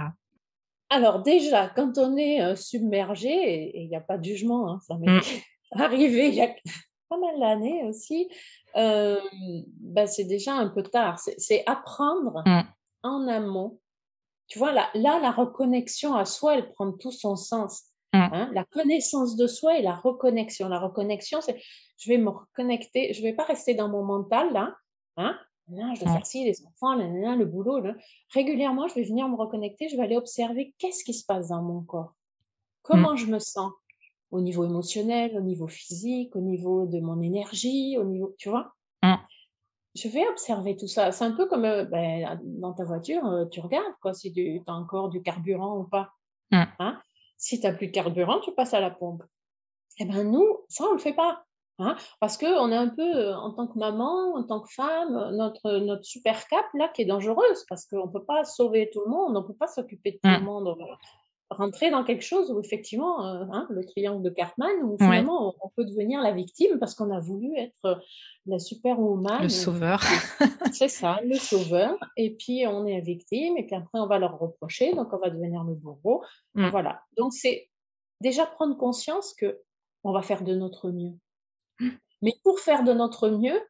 Alors déjà, quand on est submergé, et il n'y a pas de jugement, hein, ça m'est mmh. arrivé il y a pas mal d'années aussi, bah, c'est déjà un peu tard. C'est apprendre mmh. en amont. Tu vois, là, là, la reconnexion à soi, elle prend tout son sens. Mmh. Hein. La connaissance de soi et la reconnexion. La reconnexion, c'est je vais me reconnecter, je ne vais pas rester dans mon mental là, hein, je dois faire ci, les enfants, le boulot. Régulièrement, je vais venir me reconnecter, je vais aller observer qu'est-ce qui se passe dans mon corps. Comment mmh. je me sens au niveau émotionnel, au niveau physique, au niveau de mon énergie, au niveau, tu vois? Mmh. Je vais observer tout ça. C'est un peu comme euh, ben, dans ta voiture, euh, tu regardes quoi, si tu as encore du carburant ou pas. Mmh. Hein? Si tu n'as plus de carburant, tu passes à la pompe. Eh bien, nous, ça, on ne le fait pas. Hein, parce qu'on est un peu, en tant que maman, en tant que femme, notre, notre super cap là qui est dangereuse parce qu'on ne peut pas sauver tout le monde, on ne peut pas s'occuper de tout le mmh. monde. Rentrer dans quelque chose où effectivement, hein, le triangle de Cartman, où finalement on, peut devenir la victime parce qu'on a voulu être la superwoman. Le sauveur. C'est ça, le sauveur. Et puis on est la victime, et puis après on va leur reprocher, donc on va devenir le bourreau. Mmh. Voilà. Donc c'est déjà prendre conscience que on va faire de notre mieux. Mais pour faire de notre mieux,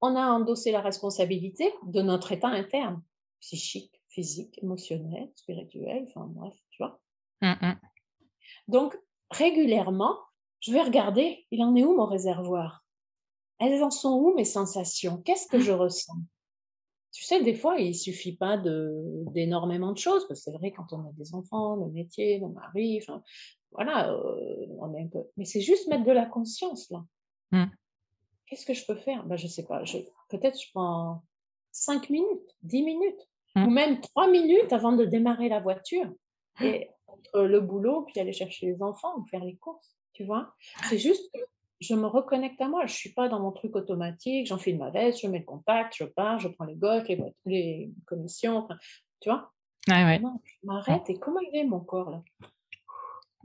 on a endossé la responsabilité de notre état interne, psychique, physique, émotionnel, spirituel, enfin bref, tu vois. Mmh, mmh. Donc, régulièrement, je vais regarder, il en est où mon réservoir? Elles en sont où mes sensations? Qu'est-ce que je ressens? Tu sais, des fois, il suffit pas d'énormément de, choses, parce que c'est vrai, quand on a des enfants, le métier, le mari, enfin, voilà, euh, on est un peu. Mais c'est juste mettre de la conscience là. Mmh. Qu'est-ce que je peux faire? Ben, Je sais pas. Je... Peut-être je prends 5 minutes, 10 minutes, Mmh. ou même 3 minutes avant de démarrer la voiture. Et entre le boulot, puis aller chercher les enfants ou faire les courses, tu vois? C'est juste que je me reconnecte à moi. Je suis pas dans mon truc automatique. J'enfile ma veste, je mets le contact, je pars, je prends les gosses, les, commissions, enfin, tu vois? Ouais, ouais. Non, je m'arrête et comment il est mon corps là?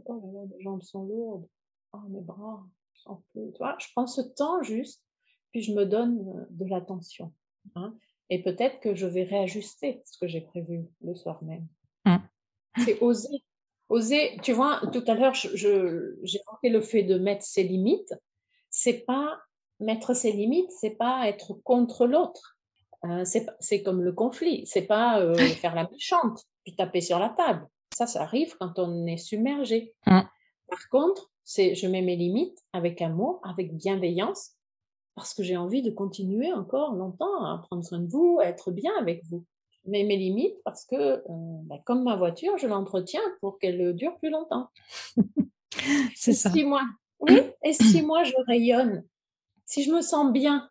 Oh là là, mes jambes sont lourdes. Oh, mes bras, je sens plus. Tu vois, je prends ce temps juste, puis je me donne euh, de l'attention. hein. Et peut-être que je vais réajuster ce que j'ai prévu le soir même. Mm. C'est oser. Oser, tu vois, tout à l'heure, j'ai évoqué le fait de mettre ses limites. C'est pas mettre ses limites, c'est pas être contre l'autre. Euh, c'est comme le conflit. C'est pas euh, faire la méchante puis taper sur la table. Ça, ça arrive quand on est submergé. Mm. Par contre, c'est je mets mes limites avec amour, avec bienveillance, parce que j'ai envie de continuer encore longtemps à prendre soin de vous, à être bien avec vous. Je mets mes limites parce que, euh, bah, comme ma voiture, je l'entretiens pour qu'elle dure plus longtemps. C'est ça. si moi, oui, et si moi je rayonne, si je me sens bien,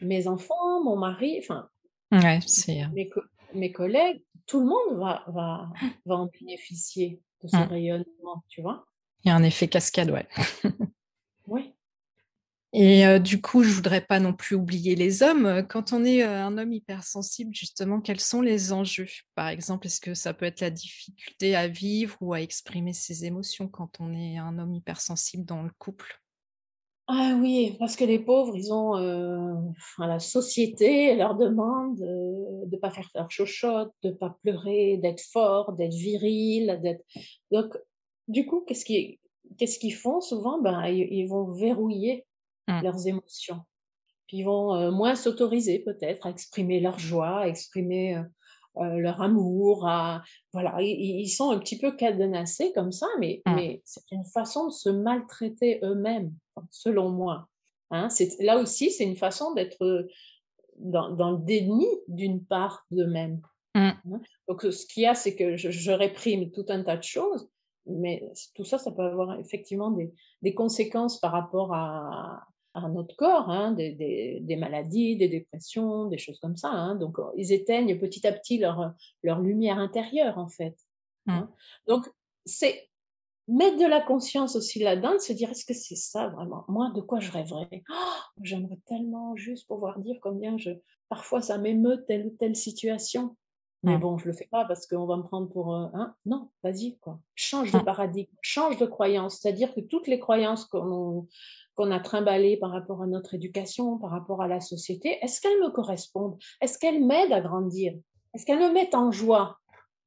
mes enfants, mon mari, enfin, Ouais, euh, mes, co- mes collègues, tout le monde va, va, va en bénéficier de ce Mm. rayonnement, tu vois? Il y a un effet cascade, ouais. Oui. Et euh, du coup, je voudrais pas non plus oublier les hommes. Quand on est euh, un homme hypersensible, justement, quels sont les enjeux? Par exemple, est-ce que ça peut être la difficulté à vivre ou à exprimer ses émotions quand on est un homme hypersensible dans le couple? Ah oui, parce que les pauvres, ils ont, euh, la société leur demande de pas faire leur chochotte, de pas pleurer, d'être fort, d'être viril, d'être. Donc, du coup, qu'est-ce qu'ils, font souvent? Ben, ils, ils vont verrouiller Mm. leurs émotions. Puis ils vont euh, moins s'autoriser peut-être à exprimer leur joie, à exprimer euh, euh, leur amour, à voilà, ils, ils sont un petit peu cadenassés comme ça, mais, Mm. mais c'est une façon de se maltraiter eux-mêmes, selon moi. Hein, là aussi, c'est une façon d'être dans, dans le déni d'une part d'eux-mêmes. Mm. hein. Donc ce qu'il y a, c'est que je, je réprime tout un tas de choses, mais tout ça, ça peut avoir effectivement des, des conséquences par rapport à, à notre corps, hein, des, des- des maladies, des dépressions, des choses comme ça. hein. Donc, euh, ils éteignent petit à petit leur, leur lumière intérieure, en fait. hein. Donc, c'est mettre de la conscience aussi là-dedans, de se dire, est-ce que c'est ça vraiment? Moi, de quoi je rêverais? Oh, J'aimerais tellement juste pouvoir dire combien je... Parfois, ça m'émeut telle ou telle situation. Mais bon, je le fais pas parce qu'on va me prendre pour... euh, hein non, vas-y, quoi. Change de paradigme, change de croyance. C'est-à-dire que toutes les croyances qu'on qu'on a trimballées par rapport à notre éducation, par rapport à la société, est-ce qu'elles me correspondent? Est-ce qu'elles m'aident à grandir? Est-ce qu'elles me mettent en joie?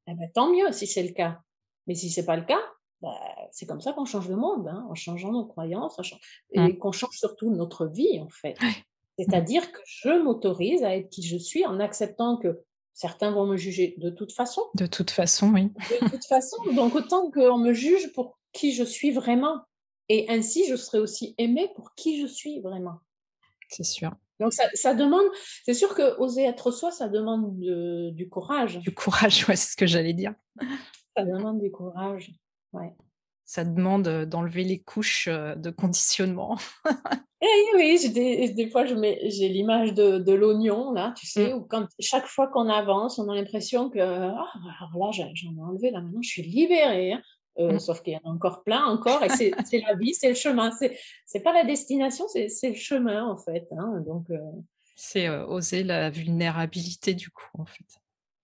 Eh ben, tant mieux si c'est le cas. Mais si c'est pas le cas, bah, c'est comme ça qu'on change le monde, hein, en changeant nos croyances, en chan- et qu'on change surtout notre vie, en fait. C'est-à-dire que je m'autorise à être qui je suis en acceptant que certains vont me juger de toute façon, De toute façon, oui. de toute façon, donc autant qu'on me juge pour qui je suis vraiment. Et ainsi, je serai aussi aimée pour qui je suis vraiment. C'est sûr. Donc ça, ça demande, c'est sûr que oser être soi, ça demande de- du courage. Du courage, ouais, c'est ce que j'allais dire. Ça demande du courage. Ouais. Ça demande euh, d'enlever les couches euh, de conditionnement. Et oui, oui, des, des fois, je mets, j'ai l'image de, de l'oignon, là, tu sais, Mm. où quand, chaque fois qu'on avance, on a l'impression que, ah, alors là, j'en ai enlevé, là, maintenant, je suis libérée. hein. Euh, Mm. Sauf qu'il y en a encore plein, encore, et c'est la vie, c'est le chemin. C'est pas la destination, c'est c'est le chemin, en fait. hein. Donc, euh, C'est euh, oser la vulnérabilité, du coup, en fait.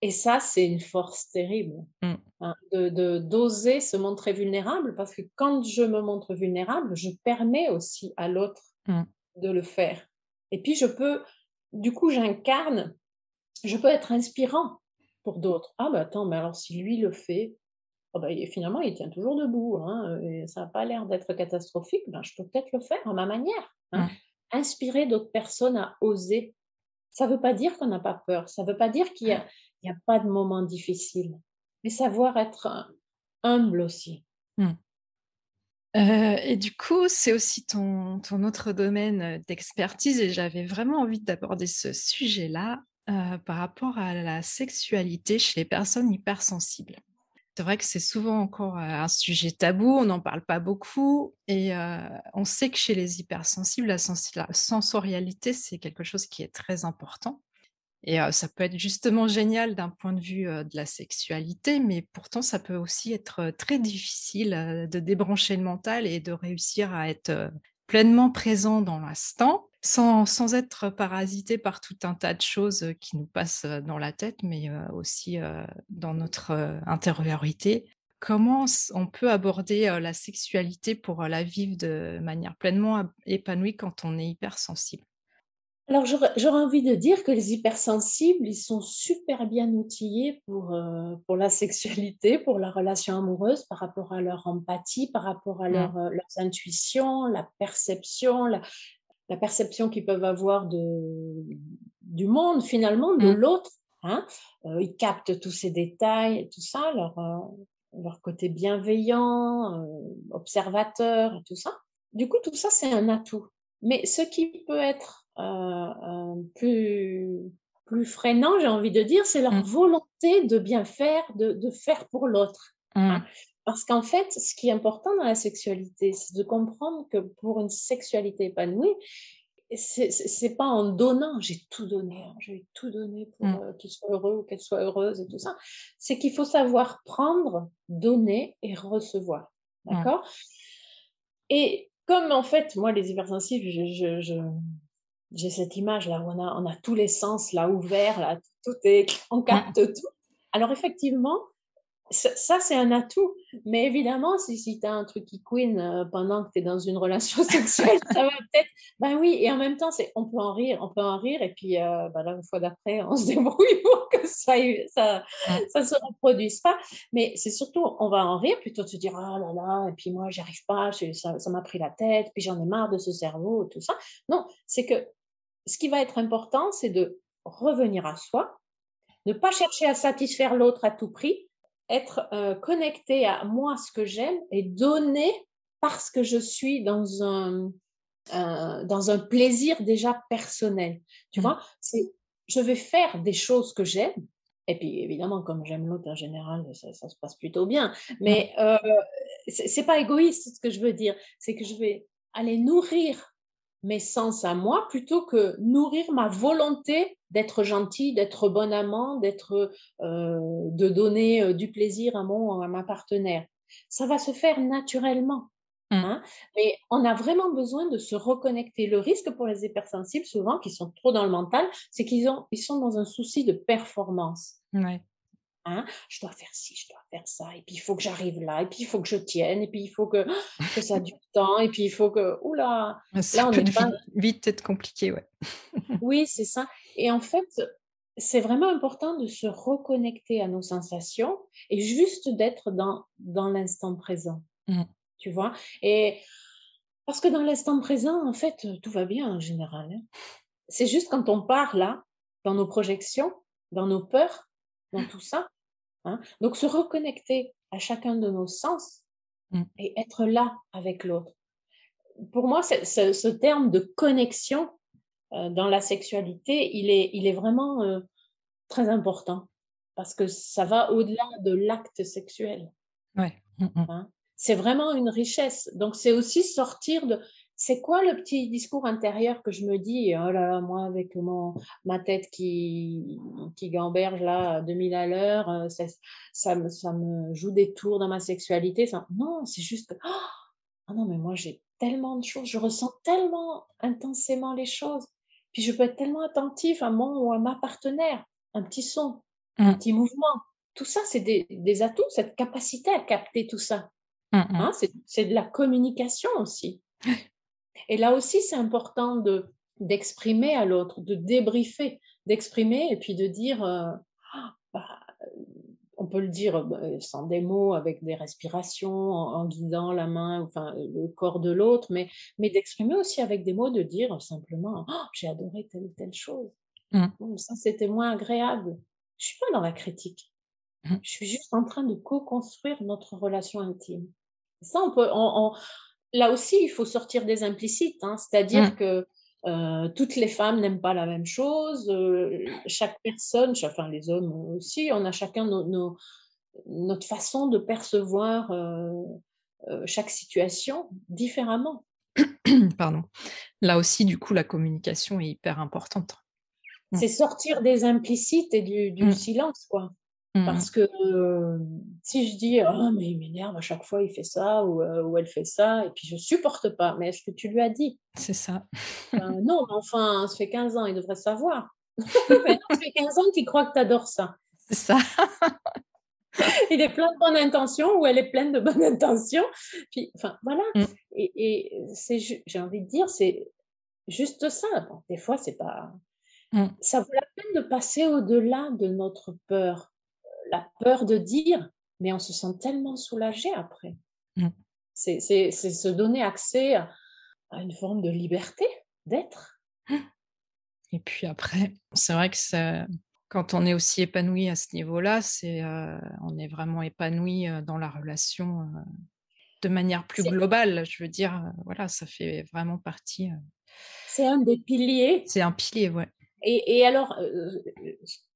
Et ça, c'est une force terrible, Mm. hein, de d'oser se montrer vulnérable, parce que quand je me montre vulnérable, je permets aussi à l'autre Mm. de le faire. Et puis, je peux, du coup, j'incarne, je peux être inspirant pour d'autres. Ah, bah attends, mais alors si lui le fait, ah bah, finalement, il tient toujours debout, hein, et ça n'a pas l'air d'être catastrophique, ben, je peux peut-être le faire à ma manière. hein. Mm. Inspirer d'autres personnes à oser. Ça ne veut pas dire qu'on n'a pas peur, ça ne veut pas dire qu'il n'y a, il y a pas de moments difficiles, mais savoir être humble aussi. Euh, et du coup, c'est aussi ton, ton autre domaine euh, d'expertise et j'avais vraiment envie d'aborder ce sujet-là euh, par rapport à la sexualité chez les personnes hypersensibles. C'est vrai que c'est souvent encore un sujet tabou, on n'en parle pas beaucoup et on sait que chez les hypersensibles, la, sensorialité, c'est quelque chose qui est très important. Et ça peut être justement génial d'un point de vue de la sexualité, mais pourtant ça peut aussi être très difficile de débrancher le mental et de réussir à être pleinement présent dans l'instant, sans, sans, être parasité par tout un tas de choses qui nous passent dans la tête, mais aussi dans notre intériorité. Comment on peut aborder la sexualité pour la vivre de manière pleinement épanouie quand on est hypersensible? Alors, j'aurais envie de dire que les hypersensibles, ils sont super bien outillés pour, euh, pour la sexualité, pour la relation amoureuse, par rapport à leur empathie, par rapport à mmh. leur, euh, leurs intuitions, la perception, la, perception qu'ils peuvent avoir de, du monde, finalement, de mmh. l'autre. Hein. Euh, ils captent tous ces détails, tout ça, leur, leur côté bienveillant, observateur, tout ça. Du coup, tout ça, c'est un atout. Mais ce qui peut être euh, plus, plus freinant, j'ai envie de dire, c'est leur mmh. volonté de bien faire, de, de faire pour l'autre. Hein. Mmh. Parce qu'en fait, ce qui est important dans la sexualité, c'est de comprendre que pour une sexualité épanouie, c'est pas en donnant, j'ai tout donné, hein, j'ai tout donné pour mmh. euh, qu'il soit heureux ou qu'elle soit heureuse et tout ça. C'est qu'il faut savoir prendre, donner et recevoir. D'accord? Et comme en fait, moi, les hypersensibles, je, je, j'ai cette image là où on a, on a tous les sens là ouverts, là, tout est, on capte tout. Alors effectivement, ça, c'est un atout. Mais évidemment, si, si tu as un truc qui queen euh, pendant que tu es dans une relation sexuelle, ça va peut-être. Ben oui, et en même temps, c'est, on peut en rire, on peut en rire, et puis euh, ben une fois d'après, on se débrouille pour que ça, ça, ça se reproduise pas. Mais c'est surtout, on va en rire plutôt de se dire, oh là là, et puis moi, j'y arrive pas, ça, ça m'a pris la tête, puis j'en ai marre de ce cerveau, tout ça. Non, c'est que ce qui va être important, c'est de revenir à soi, ne pas chercher à satisfaire l'autre à tout prix, être euh, connecté à moi, ce que j'aime, et donner parce que je suis dans un, dans un plaisir déjà personnel. Tu mmh. vois, c'est je vais faire des choses que j'aime. Et puis évidemment, comme j'aime l'autre en général, ça, se passe plutôt bien. Mais euh, c'est pas égoïste ce que je veux dire. C'est que je vais aller nourrir mes sens à moi plutôt que nourrir ma volonté d'être gentil, d'être bon amant, d'être, euh, de donner euh, du plaisir à mon à ma partenaire. Ça va se faire naturellement. Mmh. Hein Mais on a vraiment besoin de se reconnecter. Le risque pour les hypersensibles, souvent, qui sont trop dans le mental, c'est qu'ils ont, ils sont dans un souci de performance. Ouais. Hein, je dois faire ci, je dois faire ça, et puis il faut que j'arrive là, et puis il faut que je tienne, et puis il faut que, que ça dure temps, et puis il faut que, oula, ça là on peut est pas... vite être compliqué, ouais. oui, c'est ça. Et en fait, c'est vraiment important de se reconnecter à nos sensations et juste d'être dans, dans l'instant présent, mmh. tu vois. Et parce que dans l'instant présent, en fait, tout va bien en général. Hein. C'est juste quand on part là, dans nos projections, dans nos peurs, dans tout ça. Hein. Donc, se reconnecter à chacun de nos sens mmh. et être là avec l'autre. Pour moi, ce terme de connexion euh, dans la sexualité, il est, il est vraiment euh, très important parce que ça va au-delà de l'acte sexuel. Ouais. Mmh, mmh. Hein. C'est vraiment une richesse. Donc, c'est aussi sortir de c'est quoi le petit discours intérieur que je me dis, oh là là, moi avec mon, ma tête qui, qui gamberge là à 2000 à l'heure, euh, ça, ça, me, ça me joue des tours dans ma sexualité. Ça, non, c'est juste que, oh, non, mais moi j'ai tellement de choses, je ressens tellement intensément les choses. Puis je peux être tellement attentif à mon ou à ma partenaire. Un petit son, un mmh. petit mouvement. Tout ça, c'est des, des, atouts, cette capacité à capter tout ça. Mmh, mmh. Hein, c'est de la communication aussi. Et là aussi, c'est important de d'exprimer à l'autre, de débriefer, d'exprimer et puis de dire, euh, ah, bah, on peut le dire bah, sans des mots, avec des respirations, en, guidant la main, enfin le corps de l'autre, mais, mais d'exprimer aussi avec des mots, de dire simplement, oh, j'ai adoré telle ou telle chose. Mmh. ça, c'était moins agréable. Je suis pas dans la critique. Mmh. Je suis juste en train de co-construire notre relation intime. Ça, on peut, on, là aussi, il faut sortir des implicites, hein, c'est-à-dire mmh. que euh, toutes les femmes n'aiment pas la même chose, euh, chaque personne, enfin les hommes aussi, on a chacun nos, notre façon de percevoir chaque situation différemment. Pardon. Là aussi, du coup, la communication est hyper importante. Mmh. C'est sortir des implicites et du, mmh. silence, quoi. Mmh Parce que si je dis «Ah mais il m'énerve à chaque fois, il fait ça ou, elle fait ça et puis je supporte pas», mais est-ce que tu lui as dit? C'est ça. non, mais enfin, ça fait 15 ans, il devrait savoir. ça fait 15 ans qu'il croit que tu adores ça. C'est ça. il est plein de bonnes intentions ou elle est pleine de bonnes intentions. Puis, enfin, voilà. Mm. Et, c'est, j'ai envie de dire, c'est juste ça. des fois, c'est pas. Mm. Ça vaut la peine de passer au-delà de notre peur. La peur de dire, mais on se sent tellement soulagé après. Mm. C'est, se donner accès à, une forme de liberté d'être. Et puis après, c'est vrai que ça, quand on est aussi épanoui à ce niveau-là, c'est, on est vraiment épanoui dans la relation de manière plus globale. Je veux dire, voilà, ça fait vraiment partie. C'est un des piliers. C'est un pilier, ouais. Et, alors,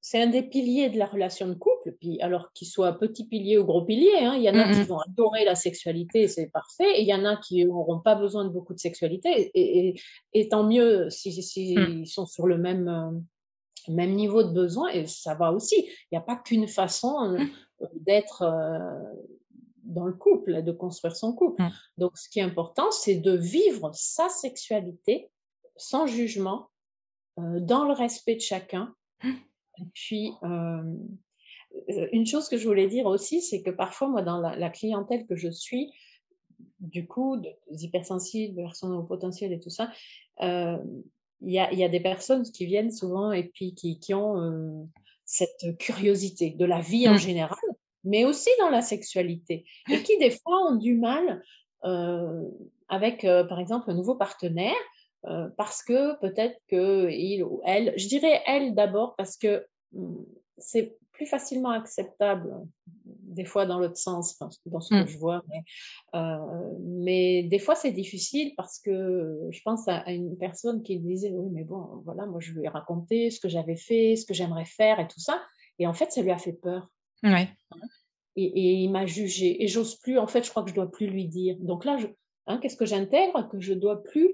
c'est un des piliers de la relation de couple. Puis alors qu'il soit petit pilier ou gros pilier, hein, il y en a qui vont adorer la sexualité, c'est parfait. Et il y en a qui n'auront pas besoin de beaucoup de sexualité. Et, tant mieux s'ils si, mmh. sont sur le même même niveau de besoin et ça va aussi. Il n'y a pas qu'une façon euh, mmh. d'être euh, dans le couple, de construire son couple. Mmh. Donc, ce qui est important, c'est de vivre sa sexualité sans jugement, euh, dans le respect de chacun. Mmh. Et puis, une chose que je voulais dire aussi, c'est que parfois, moi, dans la, clientèle que je suis, du coup, des hypersensibles, des personnes au potentiel et tout ça, il y a, des personnes qui viennent souvent et puis qui, qui ont euh, cette curiosité de la vie en mmh. général, mais aussi dans la sexualité, et qui des fois ont du mal euh, avec, euh, par exemple, un nouveau partenaire, parce que peut-être que il ou elle, je dirais elle d'abord, parce que mmh, c'est plus facilement acceptable des fois dans l'autre sens, dans ce que mmh. je vois. Mais, euh, mais des fois, c'est difficile parce que je pense à, une personne qui disait, oui, mais bon, voilà, moi, je lui ai raconté ce que j'avais fait, ce que j'aimerais faire et tout ça. Et en fait, ça lui a fait peur. Ouais. Hein. Et, et, il m'a jugé. Et j'ose plus, en fait, je crois que je dois plus lui dire. Donc là, hein, qu'est-ce que j'intègre Que je dois plus,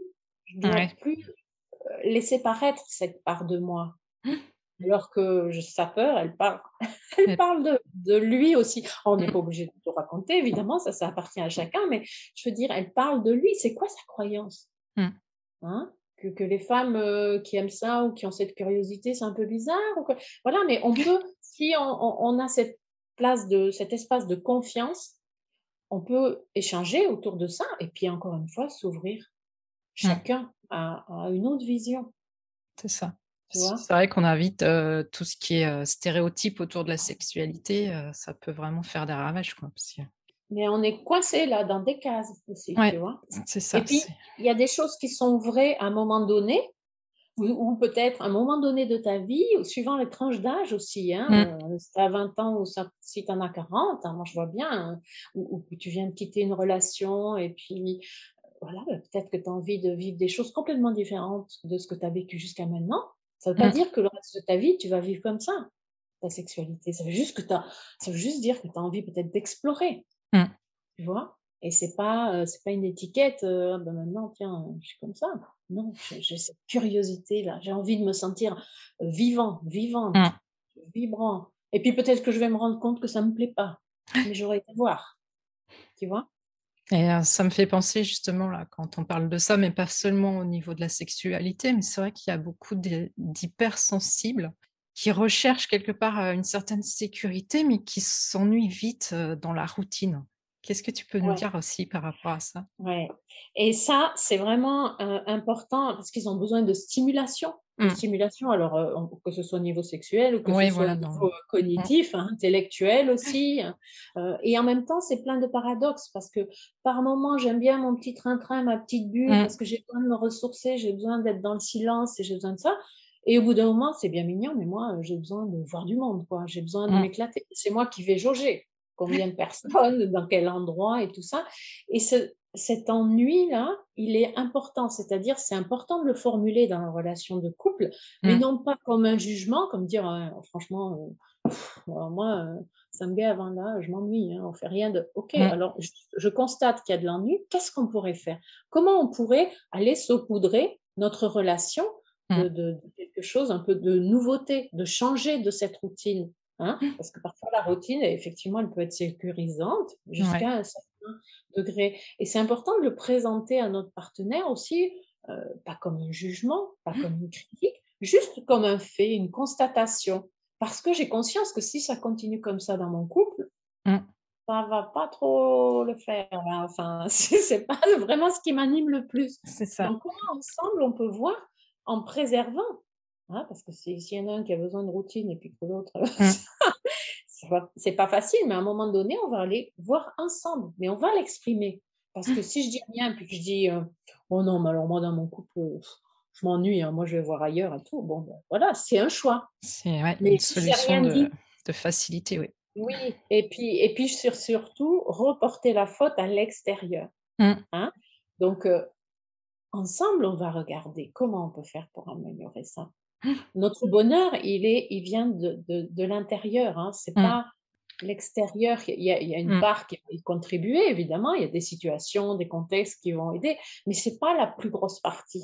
je dois plus euh, laisser paraître cette part de moi. Mmh alors que sa peur, elle parle, elle parle de, de lui aussi. On n'est pas obligé de tout raconter, évidemment, ça, ça appartient à chacun, mais je veux dire, elle parle de lui. C'est quoi sa croyance? Mmh. hein? Que, que, les femmes euh, qui aiment ça ou qui ont cette curiosité, c'est un peu bizarre ou Voilà, mais on peut, si on, on, a cette place de, cet espace de confiance, on peut échanger autour de ça et puis encore une fois s'ouvrir. Chacun à, à une autre vision. C'est ça. C'est vrai qu'on invite tout ce qui est stéréotype autour de la sexualité, ça peut vraiment faire des ravages. Quoi, Mais on est coincé là dans des cases aussi, tu vois? C'est ça. Et puis, il y a des choses qui sont vraies à un moment donné, ou, peut-être à un moment donné de ta vie, suivant les tranches d'âge aussi. Hein, mmh. si tu as 20 ans ou si tu en as 40, hein, moi je vois bien, hein, ou, que tu viens de quitter une relation et puis voilà, bah, peut-être que tu as envie de vivre des choses complètement différentes de ce que tu as vécu jusqu'à maintenant. Ça ne veut pas mmh. dire que le reste de ta vie, tu vas vivre comme ça, ta sexualité. Ça veut juste, que as, ça veut juste dire que tu as envie peut-être d'explorer. Mmh. Tu vois? Et ce n'est pas, euh, c'est pas une étiquette, euh, ben maintenant, tiens, je suis comme ça. Non, j'ai cette curiosité-là. J'ai envie de me sentir euh, vivant, vivante, mmh. vibrant. Et puis peut-être que je vais me rendre compte que ça ne me plaît pas. Mais j'aurais été voir. Tu vois? Et ça me fait penser justement là, quand on parle de ça, mais pas seulement au niveau de la sexualité, mais c'est vrai qu'il y a beaucoup d'hypersensibles qui recherchent quelque part une certaine sécurité, mais qui s'ennuient vite dans la routine. Qu'est-ce que tu peux nous dire aussi par rapport à ça? Ouais. Et ça, c'est vraiment important parce qu'ils ont besoin de stimulation. Mmh. stimulation, alors euh, que ce soit au niveau sexuel ou que ce soit au niveau mmh. cognitif, hein, intellectuel aussi. Hein. Euh, et en même temps, c'est plein de paradoxes parce que par moments, j'aime bien mon petit train-train, ma petite bulle, mmh. parce que j'ai besoin de me ressourcer, j'ai besoin d'être dans le silence et j'ai besoin de ça. Et au bout d'un moment, c'est bien mignon, mais moi, j'ai besoin de voir du monde, quoi. J'ai besoin de m'éclater. C'est moi qui vais jauger combien de personnes, dans quel endroit et tout ça. Et ce, cet ennui-là, il est important, c'est-à-dire c'est important de le formuler dans la relation de couple, mais mmh. non pas comme un jugement, comme dire franchement, euh, moi, euh, samedi avant là, je m'ennuie, hein, on fait rien de. Ok, Mmh. alors je, je constate qu'il y a de l'ennui. Qu'est-ce qu'on pourrait faire? Comment on pourrait aller saupoudrer notre relation Mmh. de, de- de quelque chose, un peu de nouveauté, de changer de cette routine hein? Parce que parfois la routine, effectivement, elle peut être sécurisante Ouais. jusqu'à un certain degré. Et c'est important de le présenter à notre partenaire aussi, euh, pas comme un jugement, pas comme une critique, juste comme un fait, une constatation. Parce que j'ai conscience que si ça continue comme ça dans mon couple, Mmh. ça va pas trop le faire. hein. Enfin, c'est pas vraiment ce qui m'anime le plus. C'est ça. Donc, comment ensemble on peut voir en préservant hein, parce que si- s'il y en a un qui a besoin de routine et puis que l'autre, Mmh. c'est pas facile, mais à un moment donné, on va aller voir ensemble, mais on va l'exprimer. Parce que si je dis rien, puis que je dis, euh, oh non, mais alors moi dans mon couple, je m'ennuie, hein, moi je vais voir ailleurs et tout, bon, ben, voilà, c'est un choix. C'est ouais, une si solution de dit, de facilité, oui. oui, et puis, et puis sur, surtout, reporter la faute à l'extérieur. Mmh. Hein? Donc, euh, ensemble, on va regarder comment on peut faire pour améliorer ça. Notre bonheur, il est, il vient de, de, de l'intérieur. Hein. C'est Mmh. pas l'extérieur. Il y a, il y a une Mmh. part qui va y contribuer, évidemment. Il y a des situations, des contextes qui vont aider, mais c'est pas la plus grosse partie.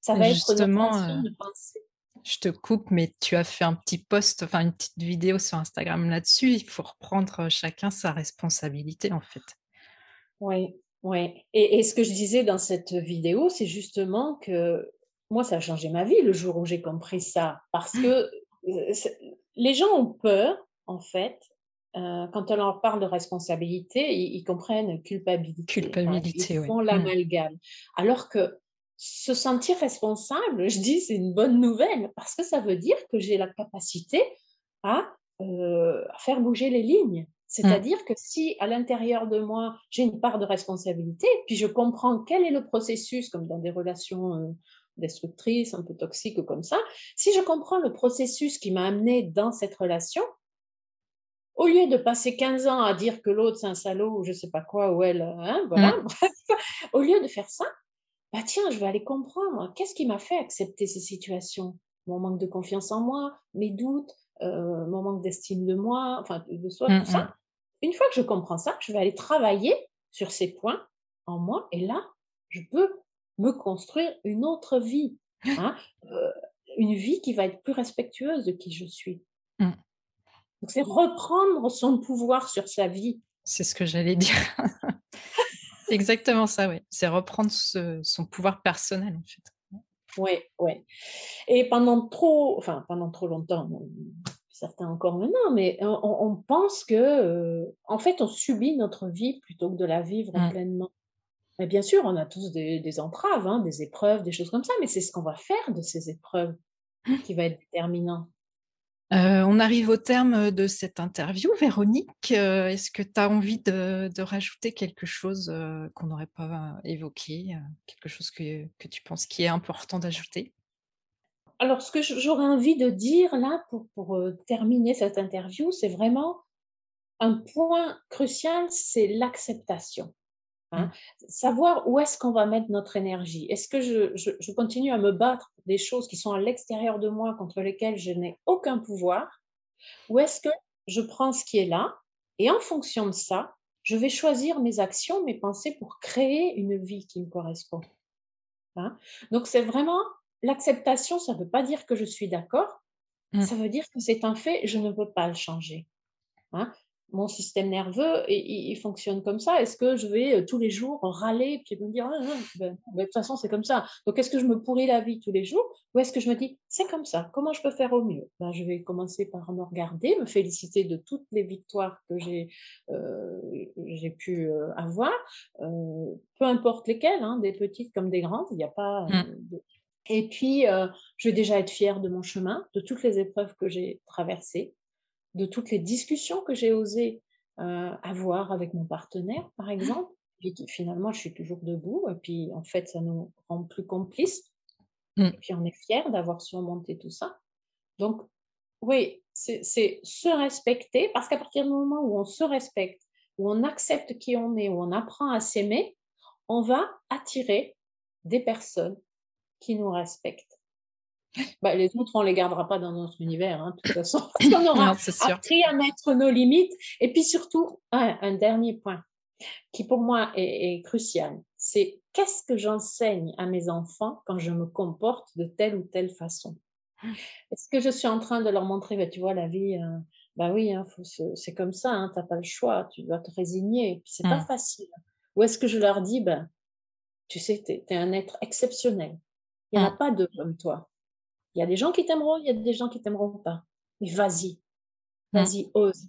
Ça va être notre de penser. je te coupe, mais tu as fait un petit post, enfin une petite vidéo sur Instagram là-dessus. Il faut reprendre, heu, chacun sa responsabilité, en fait. Oui, oui. Et, et ce que je disais dans cette vidéo, c'est justement que moi, ça a changé ma vie le jour où j'ai compris ça. Parce que euh, c'est- les gens ont peur, en fait, euh, quand on leur parle de responsabilité, ils, ils comprennent culpabilité. Enfin, Culpabilité, ils oui. font Mmh. l'amalgame. Alors que se sentir responsable, je dis, c'est une bonne nouvelle parce que ça veut dire que j'ai la capacité à, euh, à faire bouger les lignes. Mmh. C'est-à-dire que si à l'intérieur de moi, j'ai une part de responsabilité, puis je comprends quel est le processus, comme dans des relations euh, destructrices, un peu toxiques comme ça, si je comprends le processus qui m'a amené dans cette relation, au lieu de passer 15 ans à dire que l'autre c'est un salaud ou je sais pas quoi, ou elle, hein, voilà, Mmh. bref, au lieu de faire ça, bah tiens, je vais aller comprendre qu'est-ce qui m'a fait accepter ces situations? Mon manque de confiance en moi, mes doutes, euh, mon manque d'estime de moi, enfin de soi, Mmh tout mh. ça. Une fois que je comprends ça, je vais aller travailler sur ces points en moi et là, je peux me construire une autre vie, hein, euh, une vie qui va être plus respectueuse de qui je suis. Mmh. Donc c'est reprendre son pouvoir sur sa vie. C'est ce que j'allais dire. C'est exactement ça, ouais. C'est reprendre ce son pouvoir personnel, en fait. Oui, oui. Et pendant trop, enfin pendant trop longtemps, certains encore maintenant, mais on, on- on pense que, euh, en fait, on subit notre vie plutôt que de la vivre Mmh. pleinement. Et bien sûr, on a tous des, des entraves, hein, des épreuves, des choses comme ça, mais c'est ce qu'on va faire de ces épreuves qui va être déterminant. Heu, on arrive au terme, de cette interview. Véronique, heu, est-ce que tu as envie de de rajouter quelque chose, heu, qu'on n'aurait pas évoqué, quelque chose que que tu penses qui est important d'ajouter? Alors, ce que j'aurais envie de dire là pour, pour euh, terminer cette interview, c'est vraiment un point crucial, c'est l'acceptation. Mmh. Hein, savoir où est-ce qu'on va mettre notre énergie. Est-ce que je, je- je continue à me battre pour des choses qui sont à l'extérieur de moi, contre lesquelles je n'ai aucun pouvoir, ou est-ce que je prends ce qui est là et en fonction de ça, je vais choisir mes actions, mes pensées pour créer une vie qui me correspond. hein? Donc c'est vraiment l'acceptation, ça ne veut pas dire que je suis d'accord, Mmh. ça veut dire que c'est un fait, je ne peux pas le changer. Hein? Mon système nerveux, i i il fonctionne comme ça. Est-ce que je vais, heu, tous les jours râler puis me dire: «Ah ah», ben, ben, de toute façon, c'est comme ça. Donc est-ce que je me pourris la vie tous les jours ou est-ce que je me dis: «C'est comme ça, comment je peux faire au mieux?» ben, je vais commencer par me regarder, me féliciter de toutes les victoires que j'ai, j'ai pu, heu, avoir, peu importe lesquelles, hein, des petites comme des grandes, il n'y a pas, Mmh. de et puis, je vais déjà être fière de mon chemin, de toutes les épreuves que j'ai traversées de toutes les discussions que j'ai osé, heu, avoir avec mon partenaire, par exemple, et qui finalement je suis toujours debout et puis en fait ça nous rend plus complices Mmh. et puis on est fiers d'avoir surmonté tout ça. Donc oui, c'est c'est se respecter parce qu'à partir du moment où on se respecte, où on accepte qui on est, où on apprend à s'aimer, on va attirer des personnes qui nous respectent. Bah, les autres, on les gardera pas dans notre univers, hein, de toute façon. on aura appris à mettre nos limites. Et puis surtout, un, dernier point qui pour moi est, crucial, c'est qu'est-ce que j'enseigne à mes enfants quand je me comporte de telle ou telle façon? Est-ce que je suis en train de leur montrer, bah, tu vois, la vie, euh, bah oui, hein, c'est comme ça, hein, tu n'as pas le choix, tu dois te résigner, puis c'est pas mmh. facile. Ou est-ce que je leur dis, bah, tu sais, tu es, un être exceptionnel, il n'y en a mmh. pas deux comme toi. Il y a des gens qui t'aimeront, il y a des gens qui t'aimeront pas. Mais vas-y, mmh. vas-y, ose.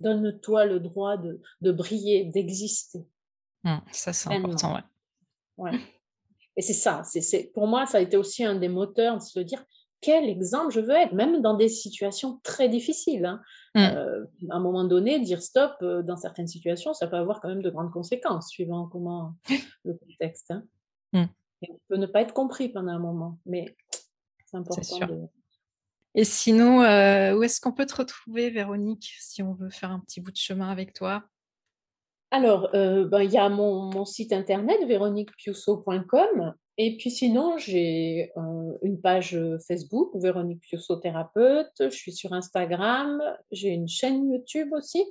Donne-toi le droit de, de briller, d'exister. ça, c'est important, ouais. ouais. Et c'est ça, c'est, pour moi, ça a été aussi un des moteurs de se dire, quel exemple je veux être, même dans des situations très difficiles. Hein. Mmh. Euh, à un moment donné, dire stop euh, dans certaines situations, ça peut avoir quand même de grandes conséquences, suivant comment le contexte. Hein. Mmh. on peut ne pas être compris pendant un moment, mais c'est important. De... Et sinon, euh, où est-ce qu'on peut te retrouver, Véronique, si on veut faire un petit bout de chemin avec toi? Alors, ben, il y a mon, mon site internet véroniquepiusso.com et puis sinon, j'ai euh, une page euh, Facebook, Véronique Piosso thérapeute. Je suis sur Instagram. J'ai une chaîne YouTube aussi.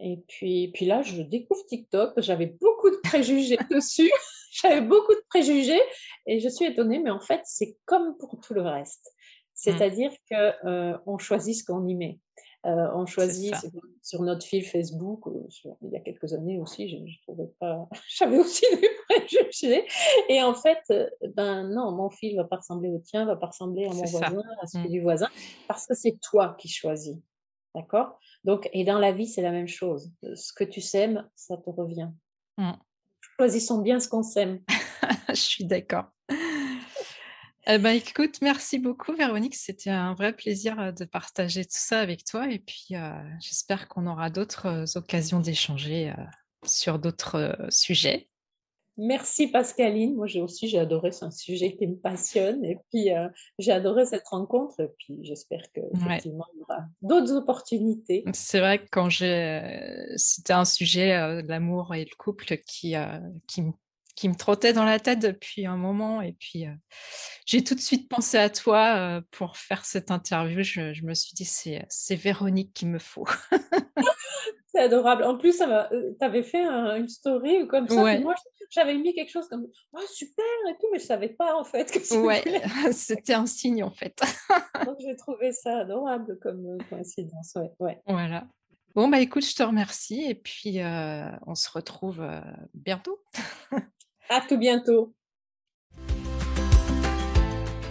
Et puis, puis là, je découvre TikTok. J'avais beaucoup de préjugés dessus. J'avais beaucoup de préjugés et je suis étonnée, mais en fait, c'est comme pour tout le reste. C'est-à-dire qu'on euh, on choisit ce qu'on y met. Euh, on choisit sur notre fil Facebook, euh, il y a quelques années aussi, je, trouvais pas, j'avais aussi des préjugés. Et en fait, euh, ben non, mon fil va pas ressembler au tien, va pas ressembler à mon voisin, à celui mmh. du voisin, parce que c'est toi qui choisis. D'accord? Donc, et dans la vie, c'est la même chose. Ce que tu sèmes, ça te revient. Mmh. Choisissons bien ce qu'on sème. je suis d'accord. Eh ben, écoute, merci beaucoup Véronique, c'était un vrai plaisir de partager tout ça avec toi et puis j'espère qu'on aura d'autres occasions d'échanger sur d'autres sujets. Merci Pascaline, moi j'ai aussi j'ai adoré, c'est un sujet qui me passionne et puis j'ai adoré cette rencontre et puis j'espère que y aura d'autres opportunités. C'est vrai que quand j'ai c'était un sujet l'amour et le couple qui qui me qui me trottait dans la tête depuis un moment. Et puis, euh, j'ai tout de suite pensé à toi euh, pour faire cette interview. Je, me suis dit, c'est Véronique qu'il me faut. c'est adorable. En plus, euh, tu avais fait une story ou comme ça. Moi, j'avais mis quelque chose comme oh, super et tout, mais je savais pas en fait que Ouais, c'était un signe en fait. Donc, j'ai trouvé ça adorable comme coïncidence. Ouais, Voilà. Bon, bah écoute, je te remercie et puis on se retrouve bientôt. À tout bientôt.